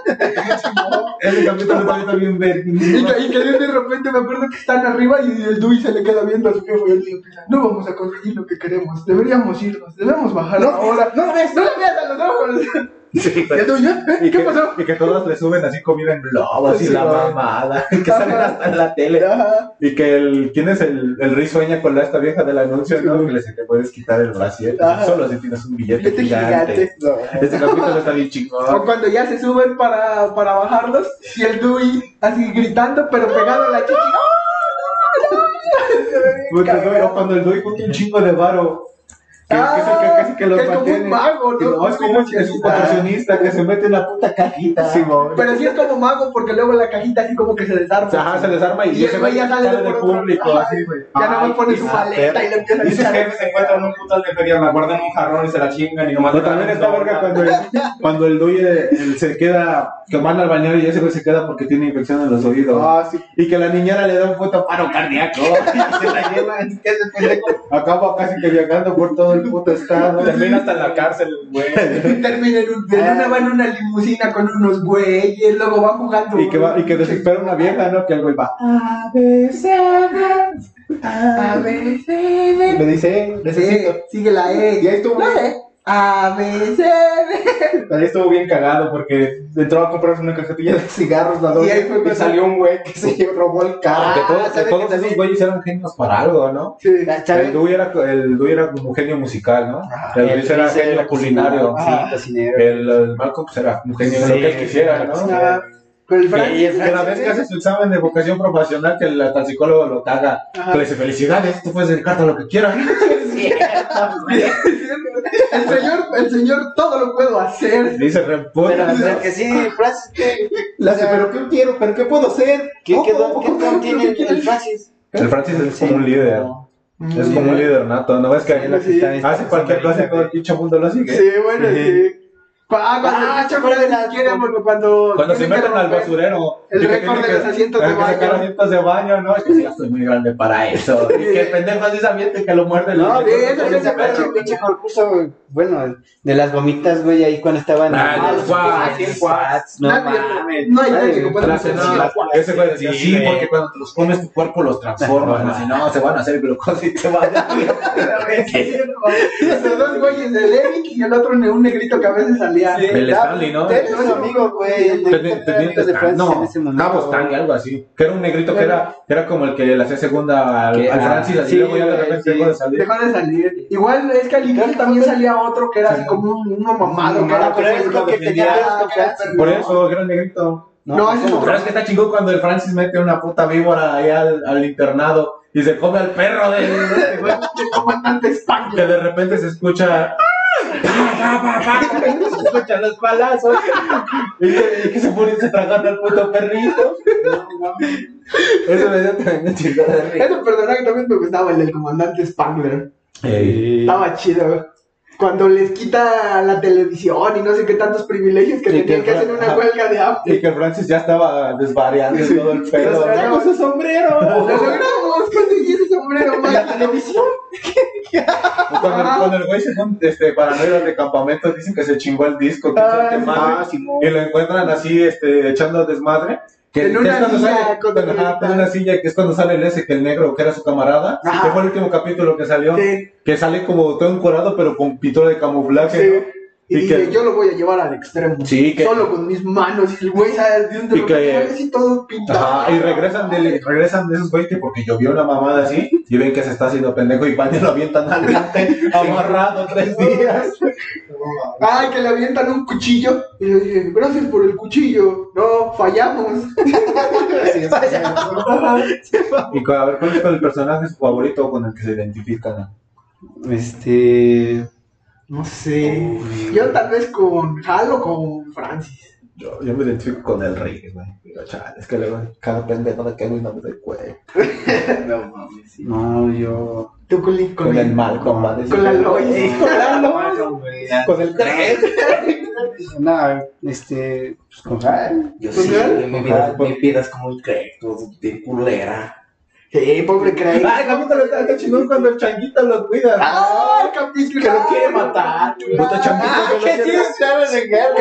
Ese capítulo está bien ver- Y que, de repente me acuerdo que están arriba y el Dewey se le queda viendo a su jefe y él le empieza, no vamos a conseguir lo que queremos, deberíamos irnos, debemos bajar ahora. No ves, no lo veas a los ojos. Sí, Y ¿eh? y ¿qué que, pasó? y que todos le suben así comida en globos y Sí, la va. mamada, que salen hasta en la tele. Ajá. Y que el, ¿quién es el, el Riz sueña con la esta vieja del anuncio? ¿no? Que le dice, te puedes quitar el brasier, Ajá. solo si tienes un billete, Billete gigante. gigante. Este capítulo está bien O chingón. cuando ya se suben para, para bajarlos y el Dewey así gritando pero pegado a la chichi. ¡No, no, no! No, o cuando el Dewey junta un chingo de varo. Que, que es el que Ah, casi que los es como un mago, ¿no? no, es como un, es un contorsionista que se mete en la puta cajita. Pero sí es como mago porque luego la cajita así como que se desarma. Ajá, se desarma y, Y ese güey ya sale sale de del otro público, lado. así, güey. Ya nada más pone su qué paleta y le empieza a Y sus jefes se encuentran un putal de feria, la guardan en un jarrón y se la chingan y nomás. Pero también está verga cuando el, cuando el él se queda, que manda al bañero y ese güey se queda porque tiene infección en los oídos. Ah, sí. Y que la niñera le da un puto paro cardíaco. y se la lleva, es que ese pendejo acaba casi que viajando por todo el puto estado. Termina hasta en la cárcel, güey. Termina en, un, una va en una limusina con unos güeyes, luego va jugando. Y que, va, y que desespera una vieja, ¿no? Que el güey va. A, B, C, D. A, B, C, D. Le dice, necesito. Sí, sigue la E. Y ahí estuvo, La E. A, B, C, D. ahí estuvo bien cagado porque entró a comprarse una cajetilla de cigarros la Y ahí fue y salió un güey que se robó el carro. Ah, todos, que ¿sabe todos que esos también? güeyes eran genios para algo, ¿no? Sí. El Dewey era, el Dewey era como un genio musical, ¿no? El Riz era genio culinario. Sí, cocinero. El, el Malcolm pues, era un genio de lo Sí, que él quisiera, ¿no? Ah, Pero el Frank. El Que la vez que hace su examen de vocación profesional, que el, hasta el psicólogo lo caga, le dice, felicidades, tú puedes dedicarte a lo que quieras. El señor, el señor todo lo puedo hacer. Dice, reputa. Pero, pero que sí, Francis, ¿qué, Le hace, pero ¿qué quiero? ¿Pero qué puedo hacer? qué, ¿Cómo, qué don, qué don tiene el, el Francis? El Francis es como un líder. Es Sí. como un líder nato, ¿no ves que Sí. hace cualquier cosa y todo el pinche mundo lo sigue? Sí, bueno, sí. Ah, cuando Ah, el ¿se acuerdan de las- quiere, porque cuando. Cuando se meten al basurero. El récord de los asientos de que sacar baño. asientos de baño, ¿no? Es que sí, ya estoy muy grande para eso. Y que el pendejo así se avienta y que lo muerde. No, güey, eso eso sí le se sacaron acuerda. el pinche concurso. Bueno, de las gomitas, güey, ahí cuando estaban. Ah, los squats, No no hay Nadie, que pueda hacer. Ese güey decía, Sí, porque cuando te los comes tu cuerpo los transforma. No, Si no, se van a hacer glucosa y te van a Los dos güeyes, el Eric y el otro un negrito que a veces Sí. El Stanley, ¿no? Tenés un amigo, güey. el de- Teniente- Teniente de Francia Stan- en ese no. Cabo Stanley, algo así. Que era un negrito que era, que era como el que le hacía segunda al, Que- al ah, Francis, así sí, luego ya de repente dejó de salir. Dejó de salir. Igual es que al inicio también salía otro que era así como un, uno mamado. que era pero es el lo que tenía que Por eso, era el negrito. No, ese es ¿cómo? otro. Pero es que está chingón cuando el Francis mete una puta víbora ahí al, al internado y se come al perro de, de güey. El comandante Que Spangler. de repente se escucha. Pa, pa, se escuchan los palazos. Y que, y que se pone se tragando al puto perrito. Eso me dio tremenda chingada de risa. Ese personaje también me gustaba, el del comandante Spangler. Ey. Estaba chido. Cuando les quita la televisión y no sé qué tantos privilegios que Sí, tenían que que hacer una huelga de hambre. Y que Francis ya estaba desvariando y todo el pedo. ¡Saca su sombrero! Lo logramos, conseguí ese sombrero. La televisión. Cuando, cuando el güey se pone este, para no ir al de campamento, dicen que se chingó el disco. Que Ah, se sí. madre, y lo encuentran así, este, echando desmadre. Que, En que es cuando silla, sale, con el- ajá, una silla, que es cuando sale el ese, que el negro, que era su camarada, Ajá. que fue el último capítulo que salió, Sí, que sale como todo encuadrado, pero con pintura de camuflaje, sí. ¿no? Y Y dice, que- yo lo voy a llevar al extremo. Sí, que- Solo con mis manos. Y el güey sale de Y que- así todo pintado. Ajá, y regresan de, regresan de esos güeyes que porque llovió una mamada así y ven que se está haciendo pendejo y van y lo avientan adelante amarrado tres días. Ay, que le avientan un cuchillo. Y le dije, gracias por el cuchillo. No, fallamos. Y a ver, ¿cuál es el personaje su favorito con el que se identifican? Este. No sé. Yo tal vez con Hal o con Francis. Yo, yo me identifico con el rey, güey. Digo, chale, es que luego cada pendejo de que güey no me doy cuenta. No mames. sí. No, yo. Tú con, con, Con el mal, compadre. Con la Lois. Con la Lois. Con el tres. No, este. Pues con Hal. Yo ¿Con sí, mi vida, mi vida es como un crédito de culera. Sí, pobre Craig. Ay, el capítulo está, está chingón cuando el changuito lo cuida. ¡Ah! el capítulo! Que lo quiere matar. Puto changuito Ah, que lo sí, claro, de guerra.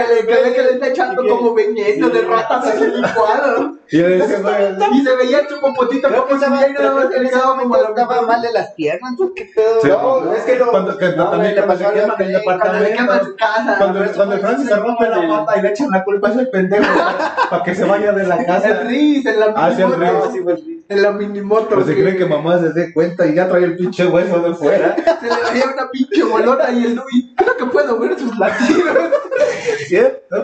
Que le, está echando como veneno de ratas en el licuado. Y se veía el chupopotito Creo como que estaba, nada más en le ese quedaba como la estaba mal de las piernas, ¿tú qué pedo? Sí, no, es que lo. cuando, que no, también le que- el Cuando le queman departamento. su. Cuando, cuando el Francis se rompe la pata y le echan la culpa a ese pendejo para que se vaya de la El casa. Riz, en la Ah, sí, el minimoto. Riz. sí, güey. En la minimoto. Pero se que cree que mamá se dé cuenta y ya trae el pinche hueso de fuera. Se le veía una pinche bolota y el Luis. Creo que puedo ver sus latidos. ¿Cierto?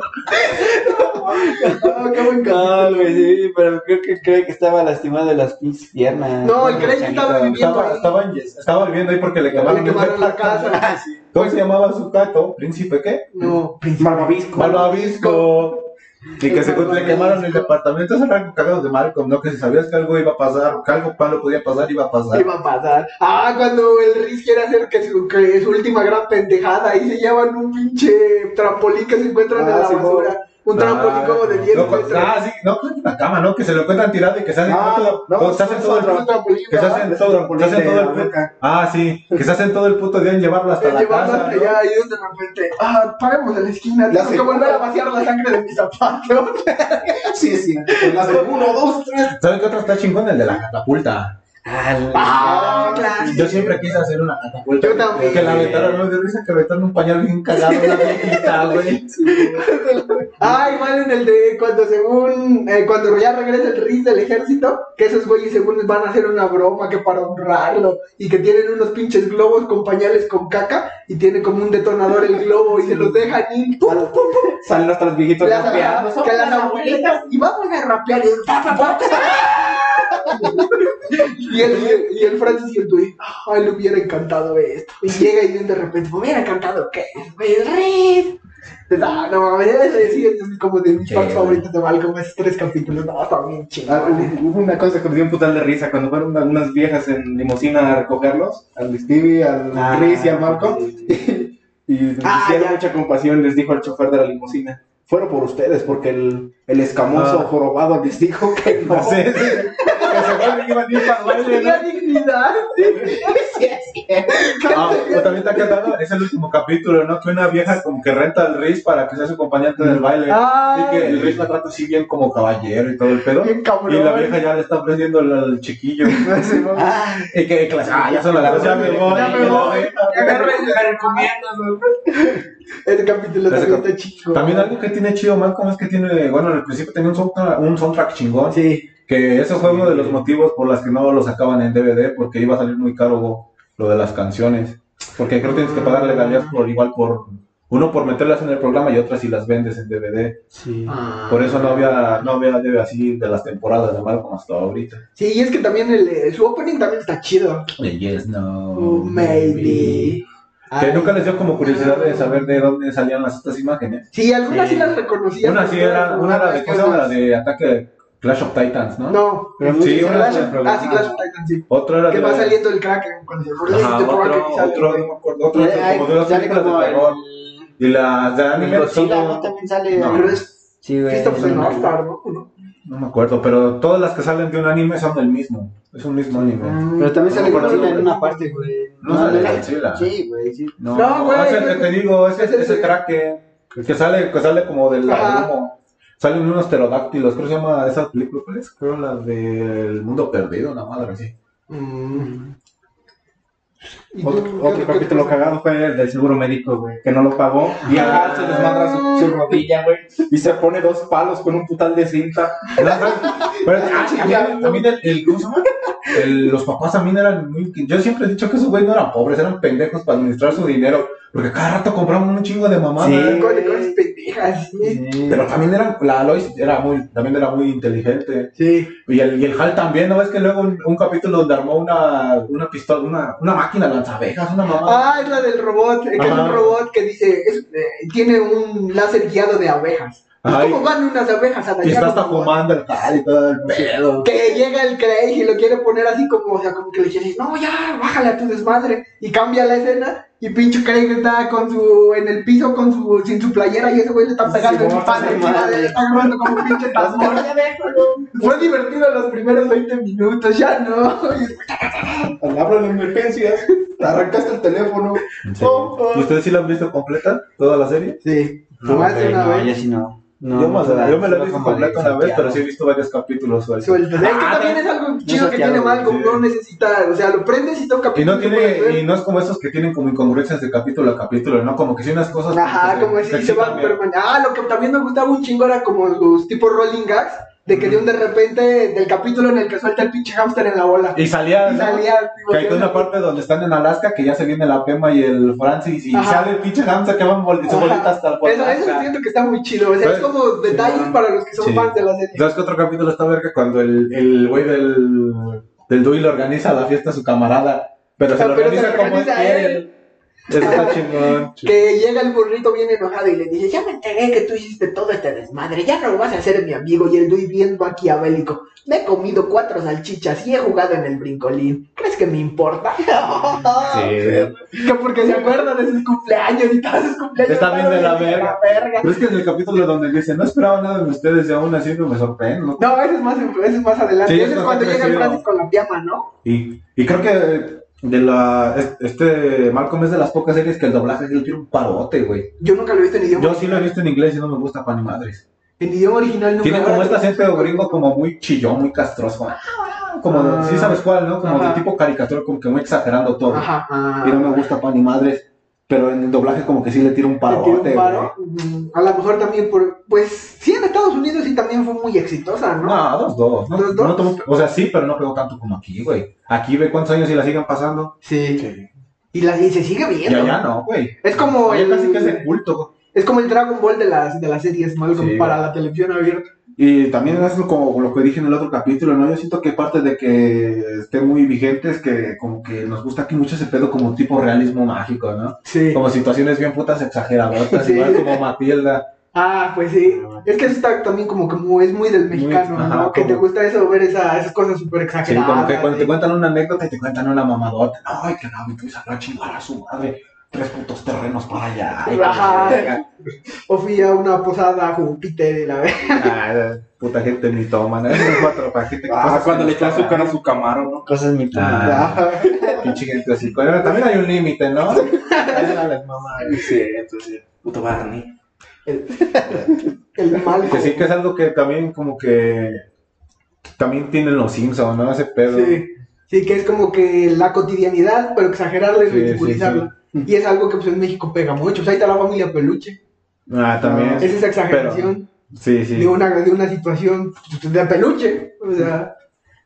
Ah, qué buen No, güey, sí, pero creo que cree que estaba lastimado de las pinches piernas. No, el Craig estaba viviendo Estaba, ahí. estaba, estaba viviendo ahí porque le Le quemaron, el quemaron la casa. ¿Cómo se llamaba su gato? ¿Príncipe qué? No, Malvavisco. Malvavisco. Y que se le quemaron el departamento. Era algo cagado de Malcolm, ¿no? Que si sabías que algo iba a pasar, que algo malo podía pasar, iba a pasar. iba a pasar. Ah, cuando el Riz quiere hacer que su, que su última gran pendejada y se llevan un pinche trampolín que se encuentran Ah, en la sí, basura. Un trampolín como de 10 no, metros. Ah, sí, no, que una cama, ¿no? Que se lo encuentran tirado y que se hacen Ah, todo, no, todo- se hacen todo el trampolín, que se hacen todo, se hacen todo el puto, ah sí, que se hacen todo el puto día en llevarlo hasta la llevarlo casa, hasta ¿no? allá y de repente, ah, paremos en la esquina, La tengo que volver a vaciar la sangre de mis zapatos. Sí, sí. De uno, dos, tres. ¿Saben qué otro está chingón? El de la catapulta. Ah, claro. Yo siempre quise hacer una catapulta. Yo también. Que la aventaron, no de risa que aventaron un pañal bien cagado una viejita, güey. Ah, igual en el de cuando según, eh, cuando ya regresa el Riz del ejército, que esos güeyes según van a hacer una broma que para honrarlo, y que tienen unos pinches globos con pañales con caca, y tiene como un detonador el globo, y se los dejan ir, pum, pum, pum, Salen nuestros viejitos las, rapeando. que las abuelitas, y vamos a rapear, y, pa. Y el, y el, Francis y el Dewey, ay, le hubiera encantado esto, y llega y de repente, me hubiera encantado qué, el Riz. No, no mames, sí es como de mis partes favoritos de Malcolm, esos tres capítulos, no, están bien Ah, chingones. hubo una cosa que me dio un putal de risa cuando fueron unas, viejas en limusina a recogerlos, al Stevie, al Ah, Chris y al Malcolm. sí. Y, Y Ah, hicieron ya. mucha compasión, les dijo al chofer de la limusina. Fueron por ustedes, porque el, el escamoso Ah. jorobado les dijo que no. Sí, sí. Que se iban a ir para el. Tenía dignidad. Ah, también te ha quedado, es el último capítulo, ¿no? Que una vieja como que renta al Riz para que sea su acompañante del baile. Ah, Y que el Riz la trata así bien como caballero y todo el pedo. Bien cabrón. Y la vieja ya le está ofreciendo al, chiquillo. Ah, y que, la- ah, ya son las ya me voy. Ya me voy. me recomiendo, Ese capítulo está chico. También algo que tiene chido Malcolm es que tiene, bueno, al principio tenía un soundtrack, un soundtrack chingón. Sí. Que eso fue uno de los motivos por los que no lo sacaban en DVD, porque iba a salir muy caro lo de las canciones. Porque creo que tienes que pagar legalías por igual por uno por meterlas en el programa y otras si las vendes en DVD. Sí. Por eso no había no había DVD así de las temporadas de Malcolm hasta ahorita. Sí, y es que también el, su opening también está chido. Yes, no. Oh, maybe. Que Ay. nunca les dio como curiosidad de saber de dónde salían las estas imágenes. Sí, algunas sí, Sí. las reconocía. Una sí era, una era de, es ¿cómo que se llama? La de ataque Clash of Titans, ¿no? No, Pero Sí, sí, una Clash of- ah, sí, Clash of Titans, sí. Otro era Que de... va saliendo el Kraken cuando se release Ajá, Kraken otro, y sale. otro, no me acuerdo, otro Ay, como de las sale películas de terror. el- Y las de anime Godzilla, ¿no? También sale. No. Pero es Sí, güey. Fist of es the una- North Star, ¿no? ¿No? No me acuerdo, pero todas las que salen de un anime son del mismo. Es un mismo anime. Pero también sale Godzilla en una parte, güey. No sale Godzilla. Sí, güey, sí. No, No, güey, es el que te digo, ese, Es el ese Kraken. El que sale, que sale como del humo. Salen unos pterodáctilos, creo que se llama esa película, ¿cuál es? Creo la del mundo perdido, una madre así. Mm. ¿Y Otro, otro capítulo cagado fue el del seguro médico, güey, que no lo pagó. Y acá se desmadra su, su rodilla, güey. Y se pone dos palos con un putal de cinta. Pero, ah, el, el- ¿cómo se llama? El- los papás también eran muy... Yo siempre he dicho que esos güeyes no eran pobres, eran pendejos para administrar su dinero. Porque cada rato compraban un chingo de mamadas. Sí. De cosas pendejas, sí. Sí. Pero también eran, la Aloy era muy, también era muy inteligente. Sí. Y el, y el Hal también, ¿no ves que luego un, un capítulo donde armó una, una pistola, una, una máquina lanzabejas, una mamada? Ah, es la del robot, que es un robot que dice, es, eh, tiene un láser guiado de abejas. Ay. ¿Cómo van unas abejas a y está dañar hasta fumando el Hal y todo el pedo. Que llega el Craig y lo quiere poner así como, o sea, como que le dice, no, ya, bájale a tu desmadre. Y cambia la escena y pinche Craig está con su, en el piso con su, sin su playera y ese güey le está pegando Sí, en su de él, está agarrando como pinche tambor. Fue divertido los primeros 20 minutos, ya no. Al habla de emergencias, arrancaste el teléfono. Oh, oh. ¿Y ustedes sí la han visto completa? ¿Toda la serie? Sí, No, más de una no, vez. sí no. No, yo, no más- toda- yo me la he visto completa una vez, pero sí he visto varios capítulos sueltos. Suelto. Es que Ah, también es algo chido que tiene Malcolm, sí. no necesita, o sea, lo prendes y toca Y no tiene, y no es como esos que tienen como incongruencias de capítulo a capítulo, ¿no? Como que sí unas cosas. Ajá, como si se va cambian. perman- Ah, lo que también me gustaba un chingo era como los tipos rolling gags, de que de un de repente, del capítulo en el que suelta el pinche hamster en la bola. Y salía, Y ¿no? salía, tipo, Que hay una parte donde están en Alaska que ya se viene la Pema y el Francis y Ajá. sale el pinche hamster que van bol- su bolita hasta el Eso, eso siento que está muy chido, o sea, es como detalles sí, para los que son sí. fans de la serie. ¿Sabes qué otro capítulo está verga? Cuando el el güey del, del Dewey le organiza la fiesta a su camarada, pero se Ah, lo organiza lo como organiza él. él. Eso está chingón. Que llega el burrito bien enojado y le dice, ya me enteré que tú hiciste todo este desmadre, ya no lo vas a hacer mi amigo. Y el Dui bien maquiavélico, me he comido cuatro salchichas y he jugado en el brincolín. ¿Crees que me importa? Que porque se acuerdan de sus cumpleaños y todos sus cumpleaños. Está bien de la verga. verga. Pero es que en el capítulo donde dice, no esperaba nada de ustedes y aún así me sorprende. ¿no? No, ese es más, ese es más adelante. Sí, ese es eso cuando llega el. Francis con la piama, ¿no? Y, y creo que de la es- este Malcolm es de las pocas series que el doblaje sí tiene un parote, güey. Yo nunca lo he visto en idioma Yo sí lo he visto en inglés y no me gusta para ni madres. En idioma original nunca. Tiene como este acento gringo como muy chillón, muy castroso. Ah, Como, Ah. sí sabes cuál, ¿no? Como Ajá. de tipo caricatura, como que muy exagerando todo. Ajá. ah. Y no me gusta para ni madres. Pero en el doblaje como que sí le tira un ¿Te tira un paro? A lo mejor también por. Pues sí, en Estados Unidos sí también fue muy exitosa. ¿no? No, dos, dos. No, ¿Dos, dos? no tomo- o sea, sí, pero no pegó tanto como aquí, güey. Aquí ve cuántos años y la siguen pasando. Sí. Y, la, y se sigue viendo. allá no, güey. Es como Allá el, casi que es de culto. es como el Dragon Ball de las, de las series, ¿no? Como Sí. para la televisión abierta. Y también es como lo que dije en el otro capítulo, ¿no? Yo siento que parte de que esté muy vigente es que como que nos gusta aquí mucho ese pedo como tipo realismo mágico, ¿no? Sí. Como situaciones bien putas exageradotas, Sí. igual como Matilda. Ah, pues sí. Es que eso está también como, como es muy del mexicano, ajá, ¿no? Que te gusta eso, ver esa, esas cosas súper Sí, exageradas. como que cuando te cuentan una anécdota y te cuentan una mamadota. Ay, que la y tú a chingar a su madre. Tres putos terrenos para allá. Ajá. O fui a una posada a Júpiter y la vez. Ah, puta gente ni toma, ¿no? Cuatro pa' gente que Ah, pasa cuando le echó azúcar a su camaro, ¿no? Cosas mi Ah. Pinche gente así. Pero también hay un límite, ¿no? Ahí no les mama. Sí, entonces, puto Barney. El mal. Que sí que es algo que también como que también tienen los Simpsons, ¿no? Ese pedo. Sí. Sí, que es como que la cotidianidad, pero exagerarla y Sí, ridiculizarla. Y es algo que pues en México pega mucho. Pues ahí está la familia peluche. Ah, también. Es esa exageración Sí, sí. de, una, de una situación pues, de peluche. O sea.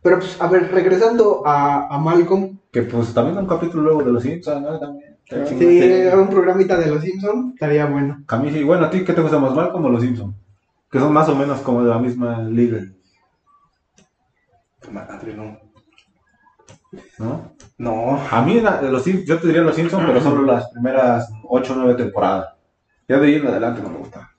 Pero pues, a ver, regresando a, a Malcolm. Que pues también un capítulo luego de los Simpsons, ¿no? También. Sí, un programita de los Simpsons estaría bueno. A mí sí. Bueno, ¿a ti qué te gusta más mal como los Simpsons? Que son más o menos como de la misma liga, Madre, no. ¿No? No. A mí la- los yo te diría los Simpsons, pero solo las primeras 8 o 9 temporadas. Ya de ahí en adelante no me gusta.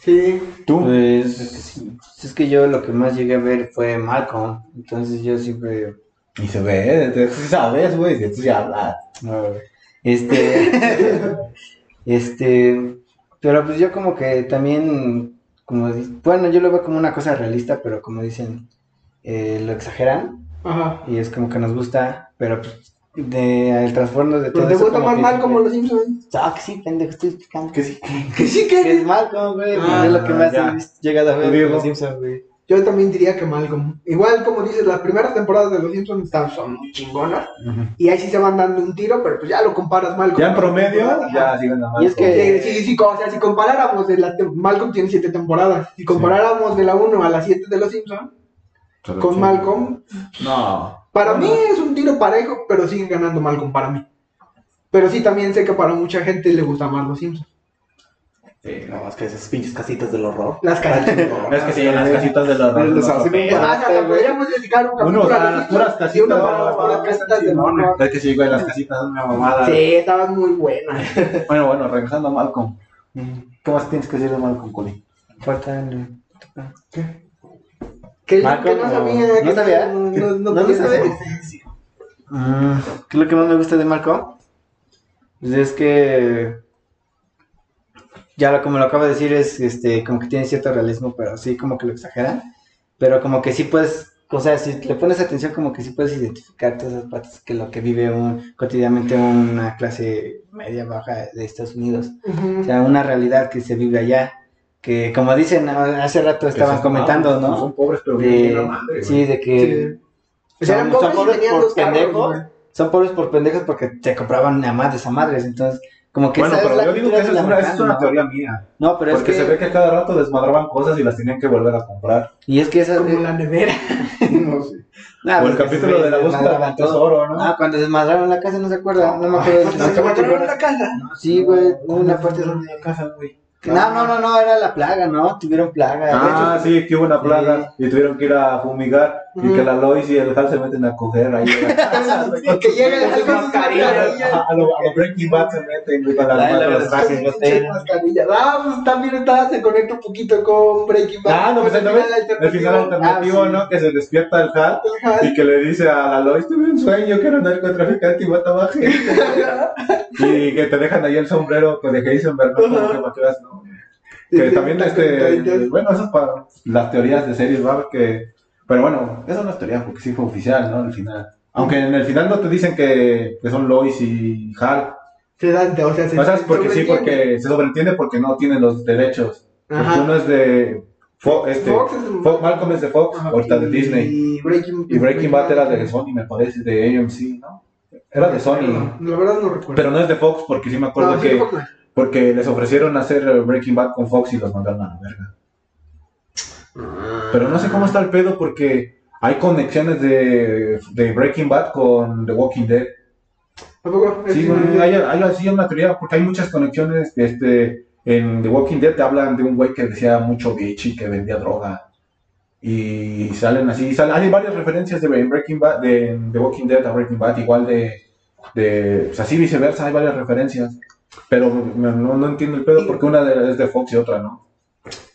Sí. ¿Tú? Pues Es que sí. es que yo lo que más llegué a ver fue Malcolm. Entonces yo siempre. Y se ve, entonces sí sabes, güey, si tú ya hablas. Este. este. Pero pues yo como que también. Como, bueno, yo lo veo como una cosa realista, pero como dicen, eh, lo exageran. Ajá. Y es como que nos gusta, pero pues. De, el trasfondo de todo Pero te gusta más que mal como los Simpsons. Ah, que sí, pendejo, estoy explicando. Que sí. Que sí Que es. Malcolm, güey. Ah, es lo que más ya. he llegado a ver los Simpsons, güey. Yo también diría que Malcolm. Igual, como dices, las primeras temporadas de los Simpsons están, son muy chingonas. Y ahí sí se van dando un tiro, pero pues ya lo comparas Malcolm. Ya en promedio, ya siguen nada más. Y es que- Sí, sí, sí, o sea, si comparáramos, de la Malcolm tiene siete temporadas. Si comparáramos de la 1 a la 7 de los Simpsons, con Malcolm, No. para mí es un tiro parejo, pero sigue ganando Malcolm para mí. Pero sí, también sé que para mucha gente le gusta más los Simpsons. Sí, no, es que esas pinches casitas del horror. Las casitas. No es que si en las casitas de los Los hacen un güey. podríamos dedicar un capítulo a a las puras casitas. uno para las puras casitas de horror. Es que sí, güey, las casitas son una mamada. Sí, estaban muy buenas. Bueno, bueno, regresando a Malcolm. ¿Qué más tienes que decir de Malcolm, Coli? Faltan. Que, que Malcolm, no no- sabía. ¿no que sabía? No, no, ¿No no, lo decir. Mm, ¿Qué es lo que más me gusta de Malcolm? Pues es que. Ya lo, como lo acabo de decir, es este, como que tiene cierto realismo, pero sí, como que lo exageran. Pero como que sí puedes. O sea, si le pones atención, como que sí puedes identificar todas esas partes que lo que vive un, cotidianamente una clase media baja de Estados Unidos. O sea, una realidad que se vive allá. Que como dicen, hace rato estaban comentando, ¿no? Son pobres, pero De, la madre, sí, de que Sí. Sea, eran Son- son pobres por pendejos. son pobres por pendejos porque se compraban a madres a madres. Entonces, como que Bueno, esa es pero la yo digo que esa es una, esa es una americano, teoría mía. ¿no? No, pero es Porque que. se ve que cada rato desmadraban cosas y las tenían que volver a comprar. Y es que esa. Como la nevera. No sé. Nah, o el pues, capítulo se de la búsqueda del tesoro, ¿no? Ah, cuando desmadraron la casa, no se acuerda. No me acuerdo. Cuando se mataron la casa. Sí, güey. Hubo una parte donde. casa, güey. No, no, no, no, era la plaga, ¿no? Tuvieron plaga. Ah, de hecho, sí, que hubo una plaga y tuvieron que ir a fumigar y que la Lois y el Hal se meten a coger ahí. que llega el Con mascarilla. a, a lo, Breaking Bad se meten con la trajes. botella. mascarilla. Ah, pues también está, se conecta un poquito con Breaking Bad. Ah, no, pues final el final alternativo, Ah, sí. ¿no? Que se despierta el Hal y que le dice a la Lois, tuve un sueño que era narcotraficante y mataba gente. y que te dejan ahí el sombrero que de Heisenberg, ¿no? Como que ¿no? Que también, este, bueno, eso es para las teorías de series, ¿va? Que, pero bueno, eso no es teoría porque sí fue oficial, ¿no? El final. Aunque en el final no te dicen que, que son Lois y Hal. Se dan, o sea, se O sea, es porque sí, porque se sobreentiende porque no tienen los derechos. Ajá. uno es de Fo- este, Fox es- Fo- Malcolm es de Fox, Ajá. ahorita de Y Disney. Breaking, Y Breaking Bad era de Sony, me parece, de AMC, ¿no? Era de Sony. La verdad no recuerdo. Pero no es de Fox porque sí me acuerdo No, sí, que... No. Porque les ofrecieron hacer Breaking Bad con Fox y los mandaron a la verga. Pero no sé cómo está el pedo porque hay conexiones de, de Breaking Bad con The Walking Dead. ¿A poco? Sí, hay, hay así una teoría porque hay muchas conexiones. Este, en The Walking Dead te hablan de un güey que decía mucho bitch y que vendía droga. Y salen así, salen, hay varias referencias de Breaking Bad, de The Walking Dead a Breaking Bad, igual de, de o sea, así viceversa, hay varias referencias. Pero no, no entiendo el pedo porque una de- es de Fox y otra no.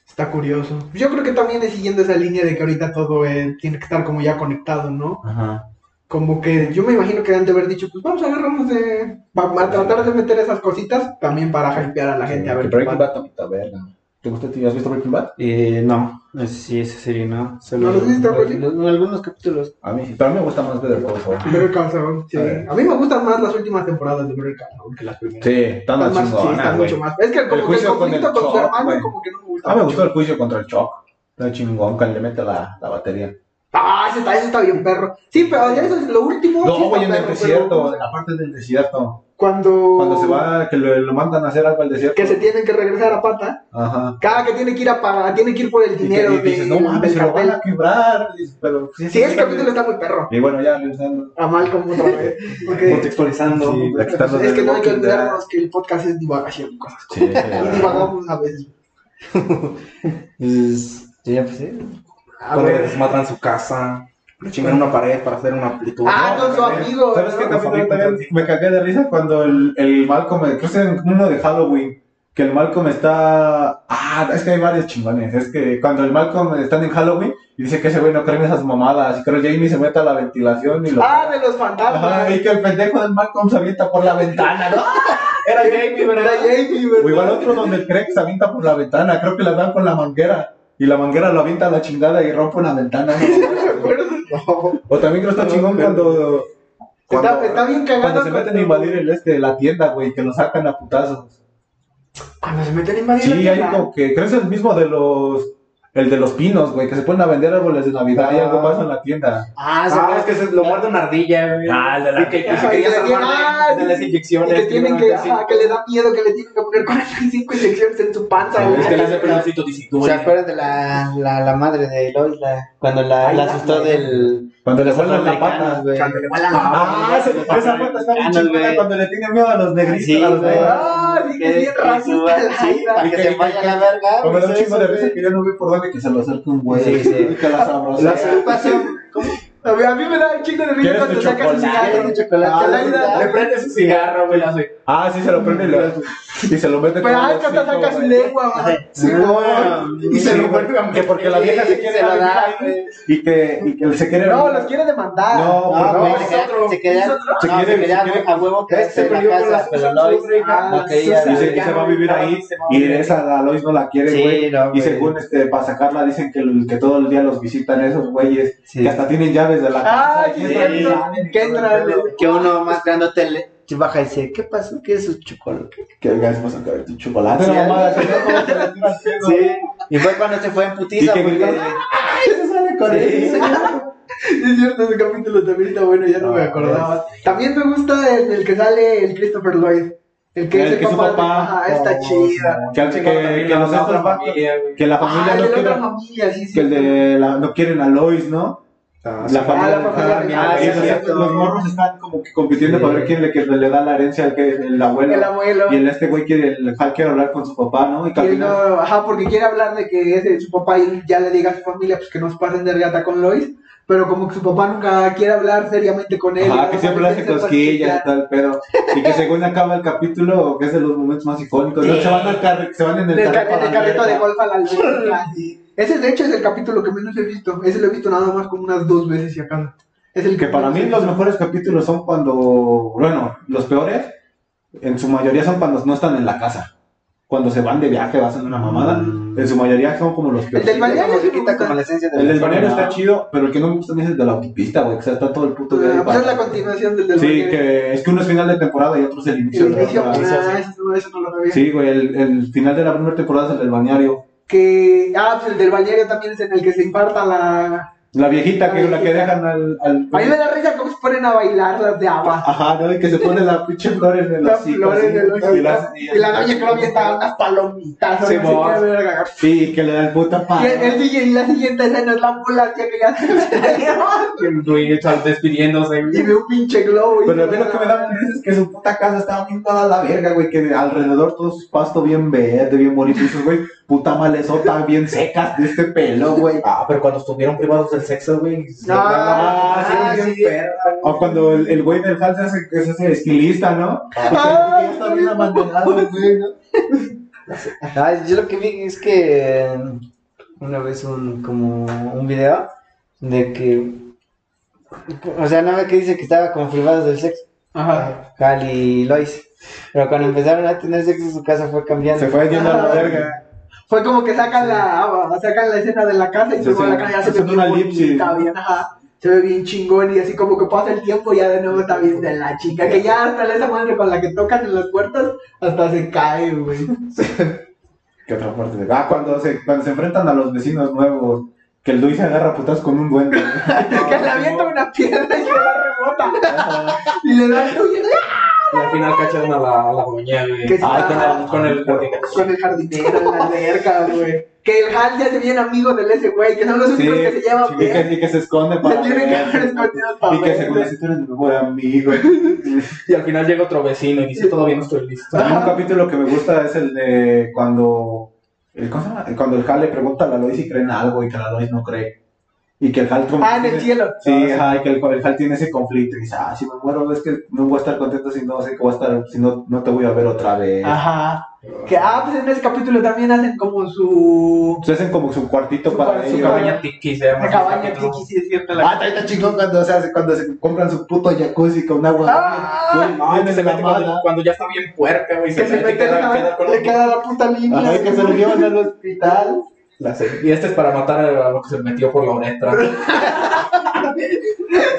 Está curioso. Yo creo que también es siguiendo esa línea de que ahorita todo eh, tiene que estar como ya conectado, ¿no? Ajá. como que yo me imagino que han de haber dicho, pues vamos a agarrarnos de. va- a tratar de meter esas cositas también para hypear a la gente a ver Breaking pasa. Bad ¿Te gusta? ¿Has visto Breaking Bad? Eh, no, no sé si esa serie no. Solo ¿No lo has visto, Rolly? lo- algunos capítulos. A mí sí, pero a mí me gusta más Better Call Saul. Better Call Saul, sí. A ver. A mí me gustan más las últimas temporadas de Better Call Saul que las primeras. Sí, están Están más sí, están güey. mucho más. Es que como que el juicio con conflicto el con, su Chuck, hermano güey. como que no me gusta. Ah, me mucho. gustó el juicio contra el Choc. Está chingón, cuando le mete la, la batería. Ah, ese está, ese está bien perro. Sí, pero ya eso es lo último. sí No, güey, en el perro, desierto, pero en la parte del desierto. Cuando, Cuando se va, que lo, lo mandan a hacer algo al desierto. que se tienen que regresar a pata, Ajá. cada que tiene que ir a pagar, tiene que ir por el Y, que, dinero y dices, de- no mames, del se lo van a quebrar. Pero, Sí, ese capítulo está muy perro. Y bueno, ya regresando. A Malcolm otra vez. Porque Contextualizando. Sí, que es que no hay que olvidarnos que el podcast es divagación y cosas. Sí, Y divagamos a veces. Entonces, ya pues sí. A Cuando ver. desmadran su casa, le chingan una pared para hacer una amplitud. Ah, con su amigo. ¿Sabes qué? ¿no? También, también me cagué de risa cuando el, el Malcolm, creo que es uno de Halloween, que el Malcolm está... Ah, es que hay varios chingones. Es que cuando el Malcolm está en Halloween y dice que ese güey no cree en esas mamadas, y creo que Jamie se mete a la ventilación y lo... Ah, de los fantasmas. Ajá, y que el pendejo del Malcolm se avienta por la ventana, ¿no? Era Jamie, ¿verdad? Era Jamie, ¿verdad? O igual otro donde el Craig se avienta por la ventana, creo que le dan con la manguera. Y la manguera lo avienta a la chingada y rompe una ventana. ¿no? O también creo que está chingón cuando... cuando- Está, está bien cagado. Cuando se meten a invadir el este, la tienda, güey, que lo sacan a putazos. Cuando se meten a invadir Sí, la hay tienda. como que, creo que es el mismo de los, el de los pinos, güey, que se ponen a vender árboles de Navidad y Ah. algo pasa en la tienda. Ah, se Ah, es que se lo muerde una ardilla, güey. Ah, el de la- Y que, y quería y tiene- salvarle ah, de las y inyecciones. que tienen que, ajá, que le da miedo que le tienen que poner 45 inyecciones en su panza. Sí, güey. Es que le hace y si ¿Se acuerdan de la, la, la madre de Lois? La, cuando la, la asustó del. Cuando le vuelan la afroamericanos, pata. güey. Cuando le vuelan la Ah, esa, pata está no, chingona cuando le tiene miedo a los negritos. Sí, a los negros. Ah, que bien racista sí, para que se vaya la verga. Como me da un pues, chingo de güey. que ya no vi por dónde que se lo acerque un güey. Sí, sí. Que la sabrosa. La. A mí, a mí me da un chingo de risa ¿Quieres cuando tu saca su chocolate? cigarro. de chocolate. Ah, Le prende su cigarro, güey. Ah, sí, se lo prende y, le- y se lo mete Pero como ay, los que hasta cinco, saca su lengua. Sí, Ah, y se lo vuelve a que porque la vieja se quiere se lo vivir da, ahí güey. y que, y que se quiere No, los quiere demandar. No, No, no, se se Se se se quiere- a huevo Este quedarse en peleó la casa, pero Lois ah, y se, se va a vivir ahí y esa la Lois no la quiere, güey. y según este, para sacarla dicen que, el- que todo el día los visitan esos güeyes, que hasta tienen llaves de la Ah, casa. Que. Que uno más grandote se baja y dice, ¿qué pasó? ¿Qué es su chocolate? Que venga después a caer tu chocolate. Mamada, sí. que que. Y fue cuando se fue en putiza que porque... ¡ay! Se sale con Sí. él. Es cierto, ese capítulo también está bueno, ya no me Ah, acordaba. También me gusta el, el que sale el Christopher Lloyd. El que El es el que es su papá. papá. Está Oh, chida. Que, que, que, que estos vatos- que la familia Ah, el no la quiere, otra familia, sí, sí. que el de la, no quieren a Lois, ¿no? La familia, la familia ah, y los- cierto. los morros están como que compitiendo Sí. para ver quién le, que le da la herencia al que el abuelo. El abuelo. Y el este güey quiere, el Hal quiere hablar con su papá, ¿no? Y Y él no, ajá, porque quiere hablar de que ese, su papá y ya le diga a su familia pues que no se pasen de gata con Lois, pero como que su papá nunca quiere hablar seriamente con él. ¿no? que siempre le hace Solamente cosquillas y tal, pero. Y que según acaba el capítulo, que es de los momentos más icónicos, ¿no? Sí. Se van, al se van en el, En el, ca- carrito en el a la carrito de golf a la alberca. Ese de hecho es el capítulo que menos he visto. Ese lo he visto nada más como unas dos veces y acá. Es el Que para mí los mejores capítulos son cuando, bueno, los peores, en su mayoría son cuando no están en la casa. Cuando se van de viaje, hacen una mamada. Mm. En su mayoría son como los El peores. del balneario sí quita como la esencia de El del la balneario está chido, pero el que no me gusta a mí es el de la autopista, güey, que se está todo el puto día Ah, pues es la continuación del del Sí, balneario. que es que uno es final de temporada y otro es el inicio El de inicio, otra. ah, eso no, eso no lo sabía. Sí, güey, el, el final de la primera temporada es el del balneario. Que, ah, pues el del balneario también es en el que se infarta la... La viejita que La la que dejan al. al A mí me da risa cómo se ponen a bailar las de agua. Ajá, ¿no? Y que se pone la pinche flor en el Las hocico, flores así, de los y las- Y la doña que estaba unas palomitas. Qué verga. Sí, que le da el puta Y, pan. el, el y la siguiente escena es la ambulancia que ya se Que el güey está despidiéndose. Y ve un pinche globo. y Pero a mí se lo que me da risa es que su puta casa estaba bien toda la verga, güey, que alrededor todo su pasto bien verde, bien bonito, y esos, güey, puta malezota bien secas de este pelo, güey. Ah, pero cuando estuvieron privados del sexo, güey. Ah, Ah, sí, sí. O cuando el, el güey del Hal se hace, que se hace estilista, ¿no? Ah, ya está bien abandonado, el güey, ¿no? Ah, yo lo que vi es que eh, una vez un como un video de que O sea, no ve que dice que estaba como privados del sexo. Ajá. Hal y Lois. Pero cuando empezaron a tener sexo, su casa fue cambiando. Se fue yendo a la verga. Fue como que sacan la, ah, sacan la escena de la casa y Sí, luego sí. la casa ya se ve una bien, ajá. Se ve bien chingón y así como que pasa el tiempo y ya de nuevo está bien de la chica. Que ya hasta esa madre con la que tocan en las puertas hasta se cae, güey. ¿Qué otra parte? de- Ah, cuando se, cuando se enfrentan a los vecinos nuevos. Que el Luis se agarra a putas con un duende. que le avienta una piedra y se la rebota. y le da el tuyo Y al final cachan a la, a la doña, güey. Que sí. Ay, con el, con el jardinero. con el jardinero en la alberca, güey. Que el Hal ya se viene amigo del ese güey, que son los Sí, únicos que se llevan y bien. que, y que se esconde Se para. tienen que haber escondido para Y que se conoce, tú eres mi mejor amigo. Y al final llega otro vecino y dice, todavía no estoy listo. También un capítulo que me gusta es el de cuando. el- ¿Cómo se llama? Cuando el Hal le pregunta a la Lois si cree en algo y que la Lois no cree. Y que el Hal. como- Ah, en el cielo. Sí, ajá, y que el, el Hal tiene ese conflicto y dice, ah, si me muero es que no voy a estar contento si no sé que voy a estar, si no, no te voy a ver otra vez. Ajá. Que, ah, pues en ese capítulo también hacen como su. Se hacen como su cuartito Su para su ellos. Cabaña tiki se llama. La cabaña tiki, sí, es cierto. Ah, La... está está chingón cuando, o sea, cuando se compran su puto jacuzzi con agua. Ah, Ah, bien se mete cuando, ya está bien puerca, güey. que se mete queda- queda con le queda la puta línea. Ajá, que se lo llevan al hospital. La se- Y este es para matar a lo que se metió por la uretra.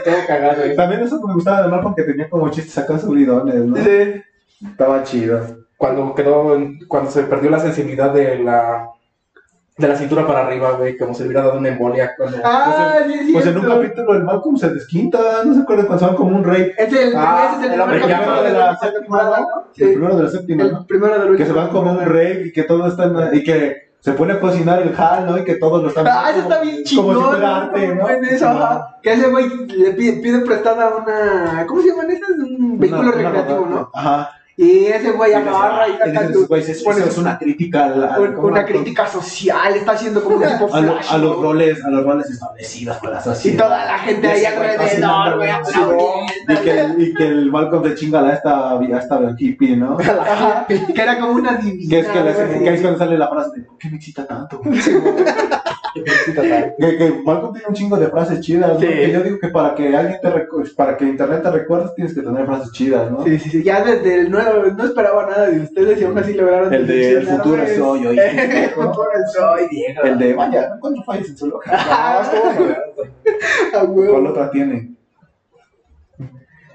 Todo cagado, güey. También eso me gustaba de Malcolm que tenía como chistes acá subidones, ¿no? Sí. Estaba chido. Cuando quedó, en- cuando se perdió la sensibilidad de la, de la cintura para arriba, güey, como si le hubiera dado una embolia. Cuando, Ah, sí, es Pues en un capítulo el Malcolm se desquinta, no se acuerdan cuando se van como un rey. Es el, Ah, ese es el primer capítulo de la séptima, ¿no? El Sí. primero de la séptima, El ¿no? primero del Que se van como un rey y que todo está en- y que se pone a cocinar el Hal, ¿no? Y que todos lo están Ah, eso como- está bien Como chingón. si fuera arte, ¿no? En eso, ajá. Que ese güey le pide, pide prestada una. ¿Cómo se llaman esas? Un vehículo Una- recreativo. ¿no? Ajá. Y ese güey agarra y Y dices, su- güey, eso es una crítica como una a- crítica social, está haciendo como un tipo a, lo- flash, a los roles, a los roles establecidos por la Y sociedad. toda la gente ahí alrededor, güey. Y que, el- y que el Malcolm se chinga a esta, esta hippie, ¿no? Ajá, que era como una divina. Que es que, le- güey. que es cuando sale la frase de ¿por qué me excita tanto? que, que Malcolm tiene un chingo de frases chidas, ¿no? Sí. Que yo digo que para que alguien te para que internet te recuerdes tienes que tener frases chidas, ¿no? Sí, sí, sí. Ya desde el nuevo, no esperaba nada de ustedes y aún así lograron. El de el decepcionarme. futuro es hoy, hoy. El futuro es hoy, Diego. El de vaya, ¿cuántos fallos en su loja? Ah, a huevo. ¿Cuál otra tiene?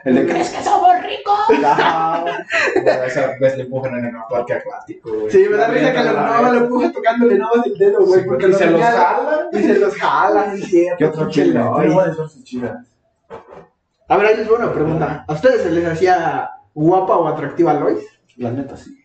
El de ¿crees que somos ricos? Bueno, esa vez le empujan en el parque acuático, güey. Sí, me da risa que lo, no, lo empuja tocándole nada más el dedo, güey, porque Y lo se los señala jala. Y se los jala, es cierto. ¿Qué otro? Lois. Tiene varias frases chidas. A ver, ahí les voy a una pregunta. ¿A ustedes se les hacía guapa o atractiva Lois? La neta, sí.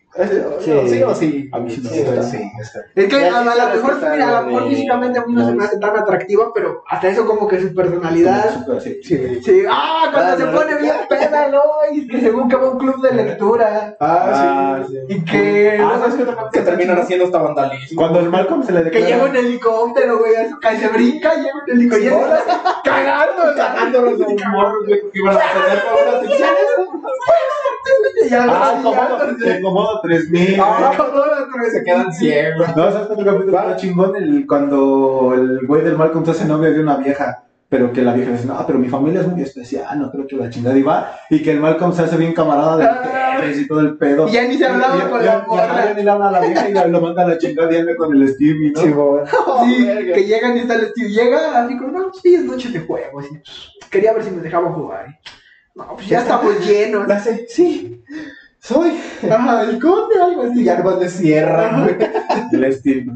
Sí. ¿Sí o sí? A mí sí Sí, gusta. sí, está. Es que a, lo mejor, mira, a lo mejor físicamente a mí no se me hace tan atractiva, pero hasta eso como que su personalidad... Sí. Sí. Sí, ah, cuando Ah, se no, pone bien peda Lois, que según que va a un club de lectura. Ah, sí. Y que... Ah, no ¿sabes sé, qué otra cosa Que terminan haciendo hasta vandalismo. Cuando el Malcolm se le Que declara... llega un helicóptero, güey, a su casa, se brinca, llega un helicóptero, y él está cagando, Cagándolos ya Ah, está Comodo, ligándose. el Comodo 3000. Ah, güey. como otro, Se quedan ciegos. No, ¿sabes otro capítulo está chingón? El, cuando el güey del Malcolm se hace novio de una vieja. Pero que la vieja dice, no, pero mi familia es muy especial, no creo que la chingada y va. Y que el Malcolm se hace bien camarada de mujeres y todo el pedo. Y ya ni se hablaba Y- con y- la morra. Ya ni le habla a la vieja y ya lo manda a la chingada y anda con el Stevie, ¿no? Sí, que llegan y está el Steve. Llega así como, no, sí, es noche de juego. Así, quería ver si me dejaban jugar. No, pues ya estamos llenos. La sí, soy. Ajá, el conde, algo así. Y algo de sierra, güey. El Stevie.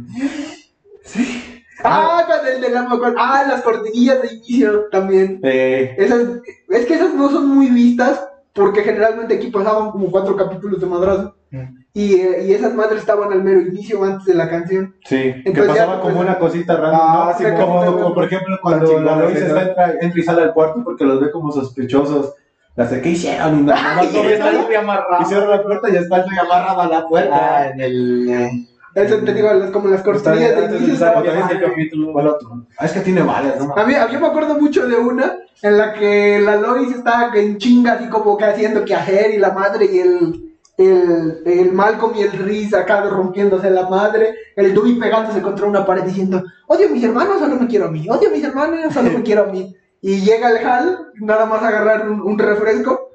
Ah, cuando el de la con- Ah, las cortinillas de inicio también. Eh, Esas, es que esas no son muy vistas porque generalmente aquí pasaban como cuatro capítulos de madrazo. Mm. Y, eh, y esas madres estaban al mero inicio antes de la canción. Sí, que Entonces ya, pasaba como pues, una cosita random, Ah, ¿no? sí, como, por ejemplo cuando la Lois entra, entra y sale al cuarto porque los ve como sospechosos. La sé, ¿qué hicieron? Y nada más ahí, muy amarrado. y cierra la puerta y está el güey amarrado a la puerta. Ah, en el. eh, Eso te digo, las- como las cortinillas de Antes de inicio. empezar, estaban ya viste el padres. capítulo. Ah, es que tiene varias, ¿no? A mí, mí me acuerdo mucho de una en la que la Lois estaba en chinga, así como que haciendo que y la madre y el, el, el Malcolm y el Riz acá rompiéndose la madre, el Dewey pegándose contra una pared diciendo, odio a mis hermanos, solo me quiero a mí, odio a mis hermanos, solo me quiero a mí. Y llega el Hal, nada más a agarrar un, un refresco,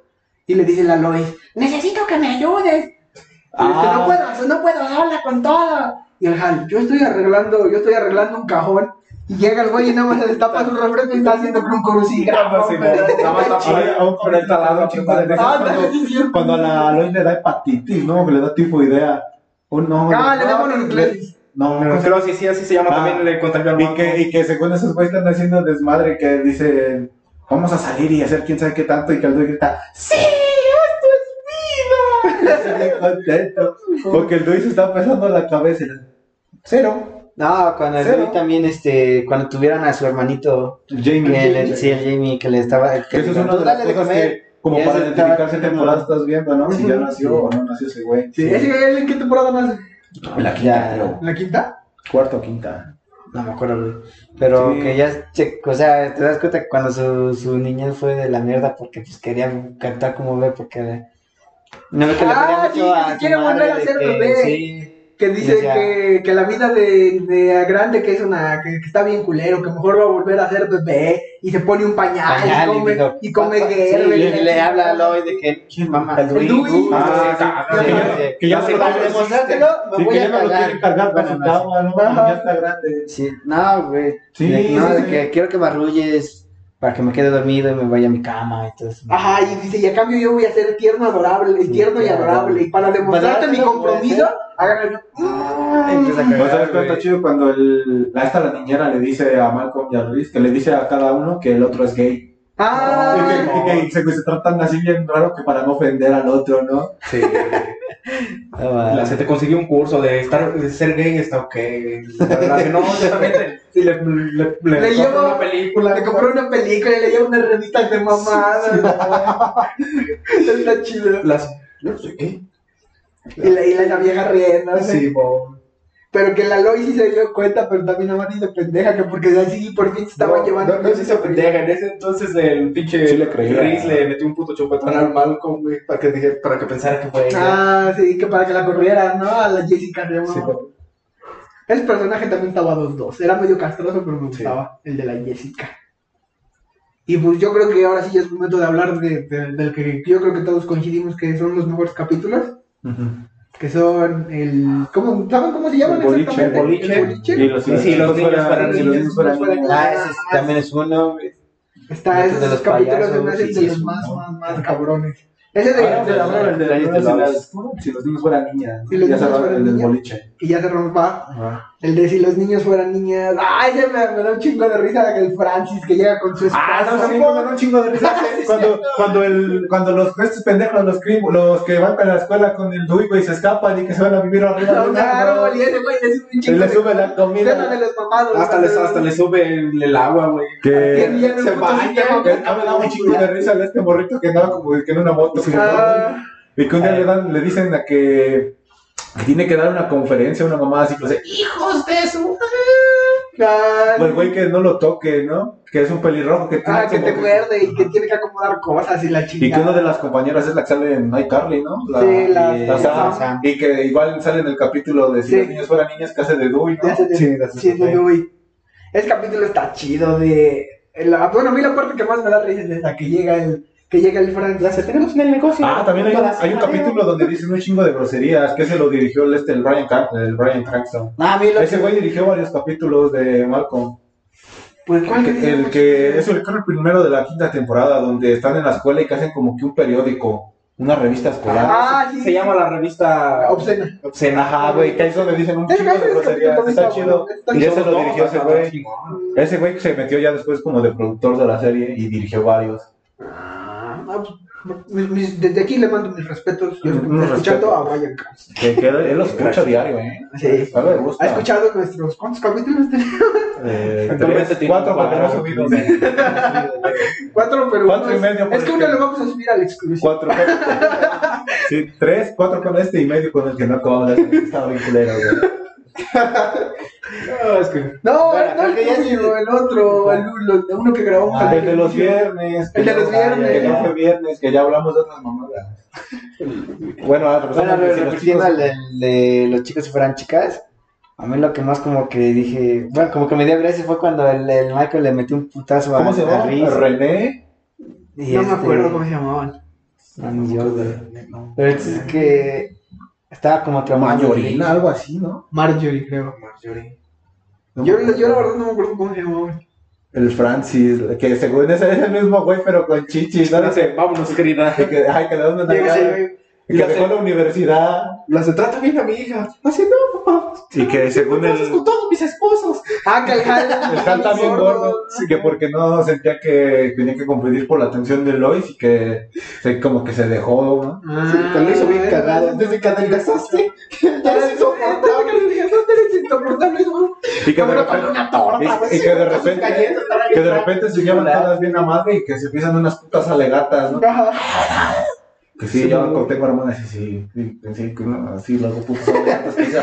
y le dice la Lois, necesito que me ayudes. Ah. no puedo, no puedo sola con todo. Y el Hal, yo estoy arreglando, yo estoy arreglando un cajón. Y llega el güey y nada más se destapa su refresco y está haciendo un crucigrama. Sí, nada más un de Ah, cuando, a la Lois le da hepatitis, ¿no? Que le da tifoidea. Oh, no, Ah, le no, da mononucleosis. No, No, creo que sí, así se llama. Ah. También le contagió al Y que, y que según esos güeyes están haciendo desmadre, que dicen, vamos a salir y hacer quién sabe qué tanto, y que el grita, ¡Sí! ¡Esto es vida! Estoy contento. Porque el Luis está pesando la cabeza. Cero. No, cuando el Cero. También, este, cuando tuvieron a su hermanito, Jamie. que le, sí, el Jamie, que le estaba, que Que eso es una "Tú de las cosas comer". que, como para ese identificar estaba qué temporada estás viendo, ¿no? Si ya nació o no nació ese güey. Sí, él en qué temporada nace? La Ya. creo. ¿La quinta? Cuarto o quinta. No me acuerdo, güey. Pero Sí. que ya, o sea, te das cuenta que cuando su, su niñez fue de la mierda porque pues quería cantar como bebé porque no ve que Ah, sí, mucho que a se su quiere volver a ser que- bebé. Sí, Que dice que, que la vida de, de grande que es una que, que está bien culero, que mejor va a volver a ser bebé y se pone un pañal, pañal, y come, dijo, y come "Papá", sí, y y le, le habla a. Lloyd de que ¿quién mamá? El Dewey. Ah, Sí, sí, sí, que sí. ya- que ya Para se va demostrártelo, me Sí, voy que a quieren cargar para Bueno, su no ¿no? Ya está grande. Sí, no, güey. Sí, no, sí, de sí. que quiero que me arrulles para que me quede dormido y me vaya a mi cama y todo eso. Ajá, y dice, y a cambio yo voy a ser tierno, adorable, Sí, tierno y adorable. Y para demostrarte Pues, mi a compromiso, hagan el... Empieza a ¿No sabes está chido cuando el, la, esta la niñera le dice a Malcolm y a Luis que le dice a cada uno que el otro es gay? Ah, y que, y que- y se, se tratan así bien raro que para no ofender al otro, ¿no? Sí. La, se te consiguió un curso de estar de ser gay, está ok. La verdad que no, yo también te- sí, le, le, le, Le llevo- una película. le compré una película y le llevo unas revistas de mamada. Está chido. Las, yo no soy gay. Y la, y la vieja riendo. Sí, bo. Pero que la Lois sí se dio cuenta, pero también no de pendeja, que porque de así por fin se estaba no, llevando. No, no se hizo pendeja. En ese entonces el pinche Sí le creía. Chris le metió un puto chupetón al Malcolm, güey, para que, dije- para que pensara que fue ella. Ah, sí, que para que la corrieran, ¿no? A la Jessica Raymond. Sí, bo. Ese personaje también estaba 2-2. Era medio castroso, pero me Sí. gustaba. El de la Jessica. Y pues yo creo que ahora sí ya es momento de hablar de, de- del que yo creo que todos coincidimos que son los mejores capítulos. Que son el. ¿cómo, ¿Saben cómo se llaman El boliche, exactamente? el boliche. El boliche. Y los, Sí, sí, los niños los niños. Ah, ese es- también es uno. Está, esos de los capítulos de los es más, más, más cabrones. Ese de, Ah, de- de- de- de- fueran el del niñas. boliche. Que ya se rompa. El de si los niños fueran niñas. Ay, ese me, me da un chingo de risa el Francis que llega con su Ah, esposa. no, también me da un chingo de risa. Cuando, cuando, el, cuando los estos pendejos, los, crim- los que van para la escuela con el Dewey, güey, se escapan y que se van a vivir arriba de No, un claro, árbol. y ese güey le sube un Y chingo le de sube la Escena de comida. los mamados. Hasta, les, hasta le sube el, el agua, güey. Que no se baña, a me da un chingo de risa de este morrito que andaba como que en una moto. Ah, Y que un día le, dan, le dicen a que, que tiene que dar una conferencia, una mamá así, pues, ¡Hijos de su! pues el güey que no lo toque, ¿no? Que es un pelirrojo que tiene ah, que te muerde y que tiene que acomodar cosas y la Y que chingada. una de las compañeras es la que sale en iCarly, ¿no? La, Sí, la- la la Sam. Sam. Y que igual sale en el capítulo de Si Sí. los niños fueran niñas, que hace de Dewey, ¿no? De- Sí, de- sí, de Dewey. Ese capítulo está chido de... la- bueno, a mí la parte que más me da risa es esa, que llega el, que llega el Francis. tenemos en el negocio. Ah, también hay un, hay un capítulo donde dicen un chingo de groserías, que se lo dirigió el, este, el Brian, Car- el Brian Cranston. Ah, Ese que- güey dirigió varios capítulos de Malcolm. Pues, ¿cuál El que, el que es el, creo el primero de la quinta temporada, donde están en la escuela y que hacen como que un periódico, una revista escolar. Ah, sí. Se llama la revista Obscena. Obscena. Ajá, güey, que ahí es donde dicen un chingo de también Está chido. Y ese lo dirigió ese güey. Ese güey se metió ya después como de productor de la serie y dirigió varios. Pues, mis- mis- desde aquí le mando mis respetos. Yo escuchando a Brian Cranston. Que, que él lo escucha diario, ¿eh? Sí. A gusta. ¿Ha escuchado nuestros cuántos capítulos tenemos? Eh, Actualmente tres, tiene cuatro porque no he cuatro. Cuatro, pero Cuatro y es- medio, Es que uno lo vamos a subir al exclusivo. Cuatro. Sí, tres, cuatro con este y medio con el que no acabamos de hacer. Estaba bien culero, güey. No, es que. No, Bueno, no el que ya tuyo, el otro, el, uno- uno que grabamos. Ah, el de los viernes. El de no- los viernes. Que no fue viernes, que ya hablamos de otras mamadas. Bueno, Bueno, a los repitiendo del- de los chicos si fueran chicas. A mí lo que más como que dije, bueno, como que me dio gracia fue cuando el, el Michael le metió un putazo a, ¿Cómo se llama? René. Y No me este, acuerdo cómo se llamaban. no, ni yo. Pero es que estaba como traumado. Mayorina, algo así, ¿no? Marjorie, creo. Marjorie. Yo, yo la verdad no me acuerdo cómo se llamaban. El Francis, que según ese es el mismo güey, pero con chichis, ¿no? Dice, vámonos, querida. Que, ay, que le dan una Y que dejó la universidad. La se trata bien a mi hija. Así no, papá. Y que según el, Con todos mis esposos. Ah, que el Hal. el Hal está bien gordo. Y que porque no sentía que tenía que competir por la atención de Lois y que se, como que se dejó, ¿no? Ah, Te lo hizo bien eh, cagado. Desde que adelgazaste. Ya eres insoportable. Y que de repente, y- que de repente, que de repente se llevan todas bien a madre y que se empiezan unas putas alegatas, ¿no? Que sí, yo con- tengo hermanas y sí, sí, sí, que no, así las dos putas alegatas que.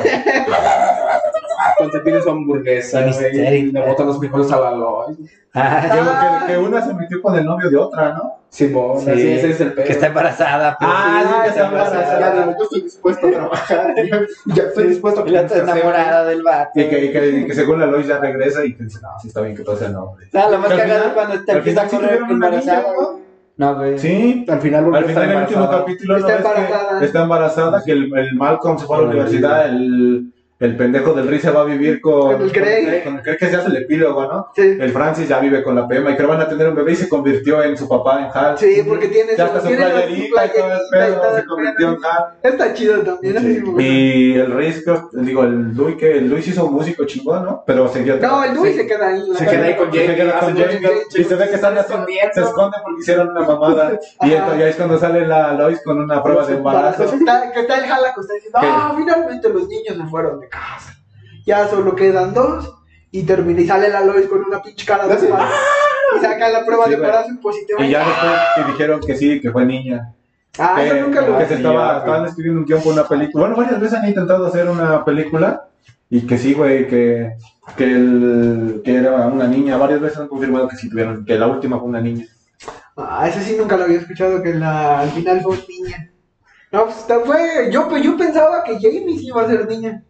Cuando te pides su hamburguesa, y le botan los frijoles a la Lois. Ah, Que, que, que una se metió con el novio de otra, ¿no? Simón, Sí, así ese es el pedo. que está embarazada. pues. Ah, sí, que está embarazada. Yo estoy dispuesto a trabajar. Ya estoy dispuesto a la otra enamorada del vato. Y que, y que, y que según la Lois ya regresa y que dice, no, sí está bien que todo sea el nombre. Ah, lo más Que cagado cuando te empieza a sí correr embarazada. Sí, Al final, volvió al a estar final el último embarazada. capítulo no Está ves que embarazada. está embarazada, que el, el Malcolm se fue a la universidad, el, el pendejo del Riz se va a vivir con, Con el Grey. con el Grey que se hace el epílogo, ¿no? Sí. El Francis ya vive con la Pema y creo van a tener un bebé y se convirtió en su papá en Hal. Sí, porque tiene Ya hasta su tiene la- playerita y todo el y pedo se convirtió en. Hal. Está chido también. así, güey. Y el Riz, creo- digo, el Luis, que el Luis hizo un músico chingón, ¿no? Pero seguía No, el Dewey sí. se queda ahí. Se queda ahí con Se Jake. queda con Jake, y se ve que están escondiendo. se esconde porque hicieron una mamada. Y entonces ya es cuando sale la Lois con una prueba de embarazo. Pues que está el Hal acostado diciendo, ¿Qué? ah, finalmente los niños se fueron casa. Ya solo quedan dos. Y termina y sale la Lois con una pinche cara de mal. Y saca la prueba Sí, de embarazo y positivo. Y ya después que dijeron que sí, que fue niña. Ah, que, eso nunca lo que se estaba, estaban escribiendo un guion por una película. Bueno, varias veces han intentado hacer una película. Y que sí, güey, que, que, el, que era una niña. Varias veces han confirmado que sí tuvieron, que la última fue una niña. Ah, ese sí nunca lo había escuchado, que la, al final fue niña. No, pues fue. Yo, yo pensaba que Jamie sí iba a ser niña.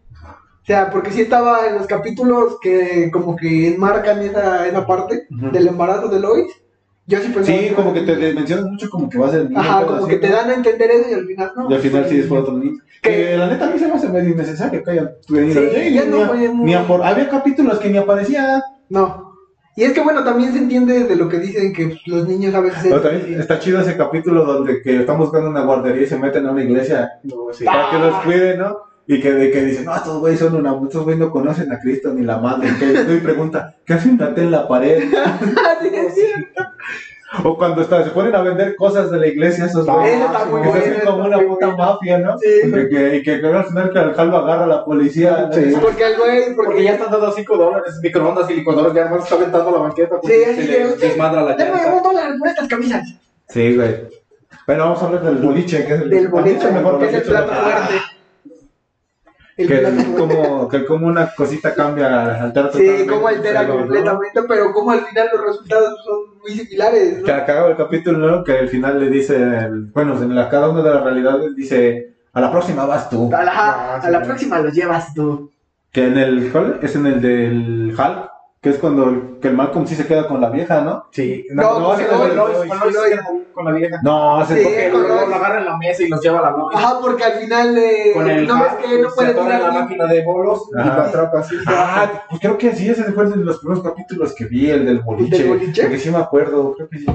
O sea, porque sí estaba en los capítulos que como que enmarcan esa, esa parte del embarazo de Lois. Yo sí pensaba Sí, como que te mencionas mucho como que va a ser niña. Ajá, como así, que te dan a entender eso y al final no. Y al final sí es por otro niño. Que- la neta a mí se me hace medio innecesario que hayan venido. Sí, ya no ni a- fue muy- ni a por- Había capítulos que ni aparecían. No. Y es que bueno, también se entiende de lo que dicen que los niños a veces... Pero también está chido ese capítulo donde que están buscando una guardería y se meten a una iglesia No, sí. para que los cuiden, ¿no? Y que, de que dicen, no, estos güeyes son una, estos güeyes no conocen a Cristo ni la madre. Que y pregunta, ¿qué hace un en la pared? Ah, sí, es cierto. O cuando está, se ponen a vender cosas de la iglesia esos Ah, güeyes. Eso está muy que se hacen como una puta bueno. mafia, ¿no? Sí. Y que, y que, que al final que al Jalvo agarra a la policía. ¿no? Sí. Porque el güey... Porque, Porque ya están dando 5 dólares, microondas y licuadoras, ya hermano está aventando la banqueta. Sí, se le de, desmadra la llanta. un dólar por estas camisas. Sí, güey. Bueno, vamos a hablar del boliche, que es el Del boleto, mejor que es el boliche de plato la- fuerte. El Que, como, que como una cosita cambia, altera Sí, totalmente como altera completamente, pero como al final los resultados son muy similares, Que ¿no? acaba el capítulo, ¿no? Que al final le dice, el- bueno, en la, cada una de las realidades dice, a la próxima vas tú. A la, Ah, a la sí. próxima los llevas tú. Que en el, ¿cuál? Es en el del Hulk, que es cuando el, que el Malcolm sí se queda con la vieja, ¿no? Sí, No, no, es Lois, con Lois con la vieja. No, Sí, es porque- lo agarra en la mesa y los lleva a la Lois. Ajá, porque al final eh, Con el no ves hack, que no puede tirar la máquina de bolos y lo atrapa así. Ah, pues creo que sí, ese fue de los primeros capítulos que vi, el del boliche. ¿Del boliche? Porque sí me acuerdo, creo que sí.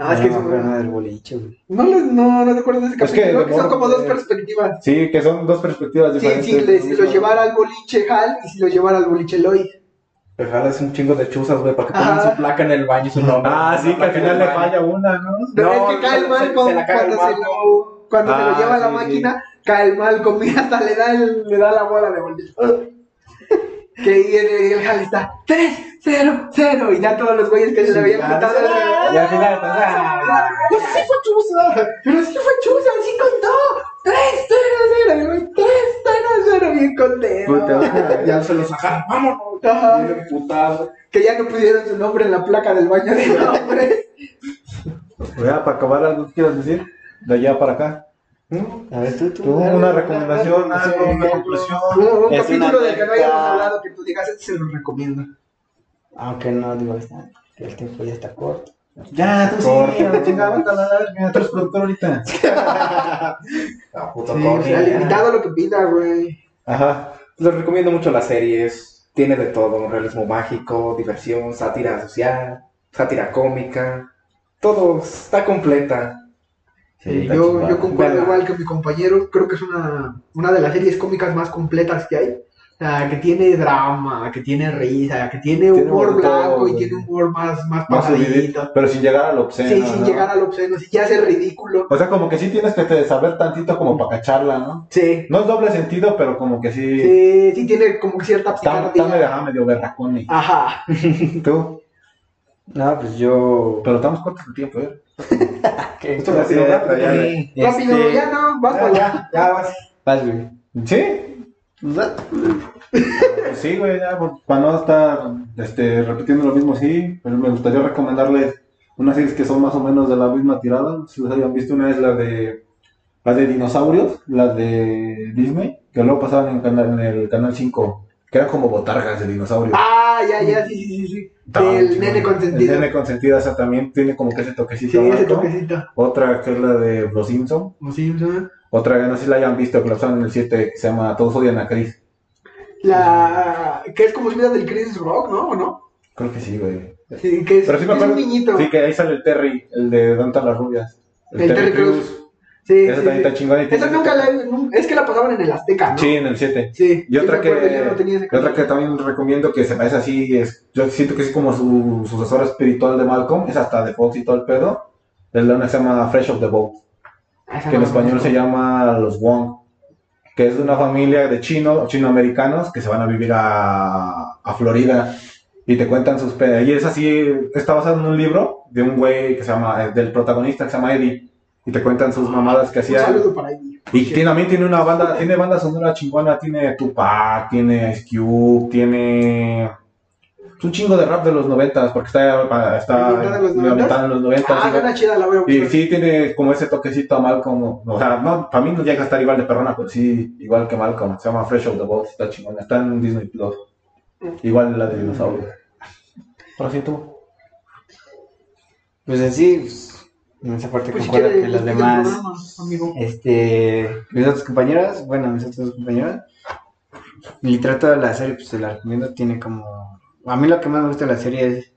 Ah, es que no, son- pero no del boliche, güey. no, les- no, no te acuerdas de ese Es que capítulo, de que son como dos eh, perspectivas. Sí, que son dos perspectivas Sí, diferentes. sí, le- si lo llevara al boliche Hal y si lo llevara al boliche Lois. Pero jalas un chingo de chuzas, güey, para que pongan Ajá. su placa en el baño y su nombre. Ah, sí, que al final le falla una, ¿no? No, No, es que cae se- el se- Malcolm se la caga el cuando, se lo, cuando se Ah, lo lleva a la sí, máquina, cae el Malcolm y hasta le da, el, le da la bola de boliche. Que y el, y el Hal está 3, 0, 0 y ya todos los güeyes que se le habían "Ah, Y al final, pues, sí fue chusa, pero sí fue chusa, sí contó. 3, 0, 0, y el güey 3, 0, 0, bien contento. Ya se los sacaron, vámonos. Ajá. Bien emputado. Que ya no pusieron su nombre en la placa del baño de nombres. Ya, para acabar algo que quieras decir, de allá para acá. A ver, tú, tú. Una recomendación, algo, una conclusión. Un, Es capítulo del que no hayamos hablado que tú digas, este se lo recomiendo. Aunque no, digo, está, que el tiempo ya está corto. Ya, tú sí, Corta. la chingada, vete a la verga, tú eres productor ahorita. Ah, puto Sí, ya. invitado lo que pida, güey. Ajá. Les recomiendo mucho las series. Tiene de todo: realismo mágico, diversión, sátira social, sátira cómica. Todo está completa. Sí, está yo, yo concuerdo igual que mi compañero, creo que es una, una de las series cómicas más completas que hay. O sea, que tiene drama, que tiene risa, que tiene Tiene humor blanco y tiene humor más, más Más pasadito. subidito, pero sin llegar al obsceno. Sí, sin ¿no? llegar al obsceno, si ya hace ridículo. O sea, como que sí tienes que te- saber tantito como para cacharla, ¿no? Sí, No es doble sentido, pero como que sí. sí, sí tiene como que cierta Está, está medio, ajá, medio berracón. Ajá. Tú, No, pues yo. pero estamos cortos de tiempo, ¿eh? ¿Qué? Esto ha sido rápido, ya. Este, Rápido, ya no, vas para allá. Ya vas. Vas, güey. ¿Sí? Pues sí, güey, ya, para no estar este, repitiendo lo mismo, sí, pero me gustaría recomendarles unas series que son más o menos de la misma tirada. Si las hayan visto, una es la de la de dinosaurios, la de Disney, que luego pasaban en, canal- en el canal 5, que eran como botargas de dinosaurios. Ah, ya, ya, sí, sí, sí, sí. El nene consentido. El nene consentido, esa también tiene como que ese toquecito. Sí, ese toquecito. Otra que es la de Los Simpson. Como Simpson. Otra que no sé si la hayan visto, que la usaron en el 7, que se llama Todos odian a Chris. La que es como vida del Chris Rock, ¿no? ¿O no? Creo que sí, güey. Sí, que es, Pero sí me es un acuerdo. niñito. Sí, que ahí sale el Terry, el de ¿Dónde están las rubias? El Terry Crews. Sí, Esa sí, también está chingona. Esa nunca la Es que la pasaban en el Azteca, ¿no? Sí, en el 7. Sí. Y otra que, me no y otra que también recomiendo que se parece así, es, yo siento que es como su sucesora espiritual de Malcolm, es hasta de Fox y todo el pedo. Es la una que se llama Fresh of the Boat, Ah, esa que en español se llama Los Wong, que es de una familia de chinos, chinoamericanos que se van a vivir a, a Florida y te cuentan sus pedas. Y es así, está basado en un libro de un güey que se llama, eh, del protagonista que se llama Eddie, y te cuentan sus mamadas que Un hacían. saludo para ahí. Y tiene- también tiene una banda, tiene banda sonora chingona, tiene Tupac, tiene Ice Cube, tiene es un chingo de rap de los noventas, porque está, está ¿Ambientada en los noventas? en. Ah, sí, suena chida, la a y sí tiene como ese toquecito a Malcolm, o sea, no, para mí no llega a estar igual de perrona, pero sí igual que Malcolm, se llama Fresh of the Boat, está chingona, está en Disney Plus. Igual la de dinosaurio. Ahora sí tú. Pues así, pues, en esa parte Pues concuerdo que el demás. programa. Este, mis otros compañeros, bueno, mis otros compañeros, y trato de la serie, pues se la recomiendo, tiene como, a mí lo que más me gusta de la serie es,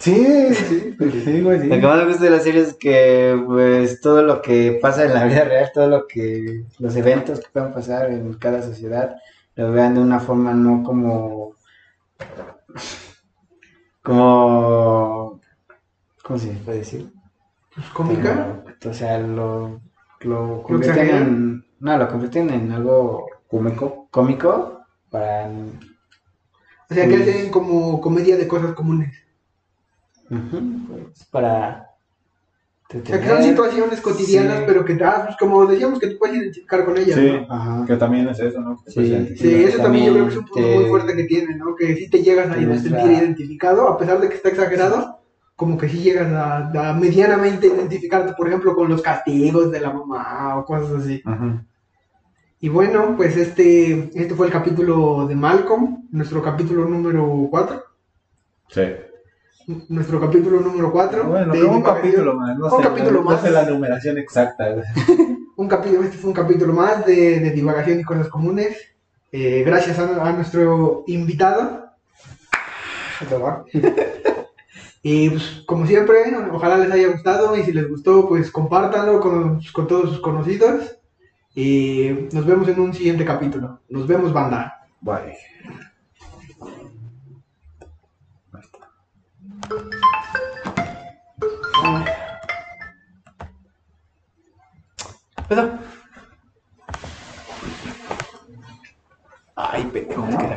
Sí, sí, sí, güey, sí. lo que más me gusta de la serie es que, pues, todo lo que pasa en la vida real, todo lo que, los eventos que pueden pasar en cada sociedad, lo vean de una forma no como, como, ¿cómo se puede decir? Pues, cómica. Como, o sea, lo, lo convierten en, no, lo convierten en algo Cúmico. cómico para O sea, que hacen como comedia de cosas comunes. Pues, para O sea, que son situaciones cotidianas, Sí. pero que, ah, pues, como decíamos, que tú puedes identificar con ellas, Sí, ¿no? Ajá. que también es eso, ¿no? Que Sí. Sí, eso también yo creo que es un punto muy te- fuerte que tiene, ¿no? Que sí te llegas a sentir identificado, a pesar de que está exagerado, como que sí llegas a, a medianamente identificarte, por ejemplo, con los castigos de la mamá o cosas así. Y bueno, pues este, este fue el capítulo de Malcolm, nuestro capítulo número 4. Sí. Nuestro capítulo número 4. Bueno, un capítulo más. No Un sé, capítulo no más. sé la numeración exacta. Un capítulo, este fue un capítulo más de, de divagación y cosas comunes. Eh, gracias a, a nuestro invitado. y pues, como siempre, ojalá les haya gustado y si les gustó, pues compártanlo con, con todos sus conocidos. Y nos vemos en un siguiente capítulo. Nos vemos, banda. Bye. Ay, pendejo, es que la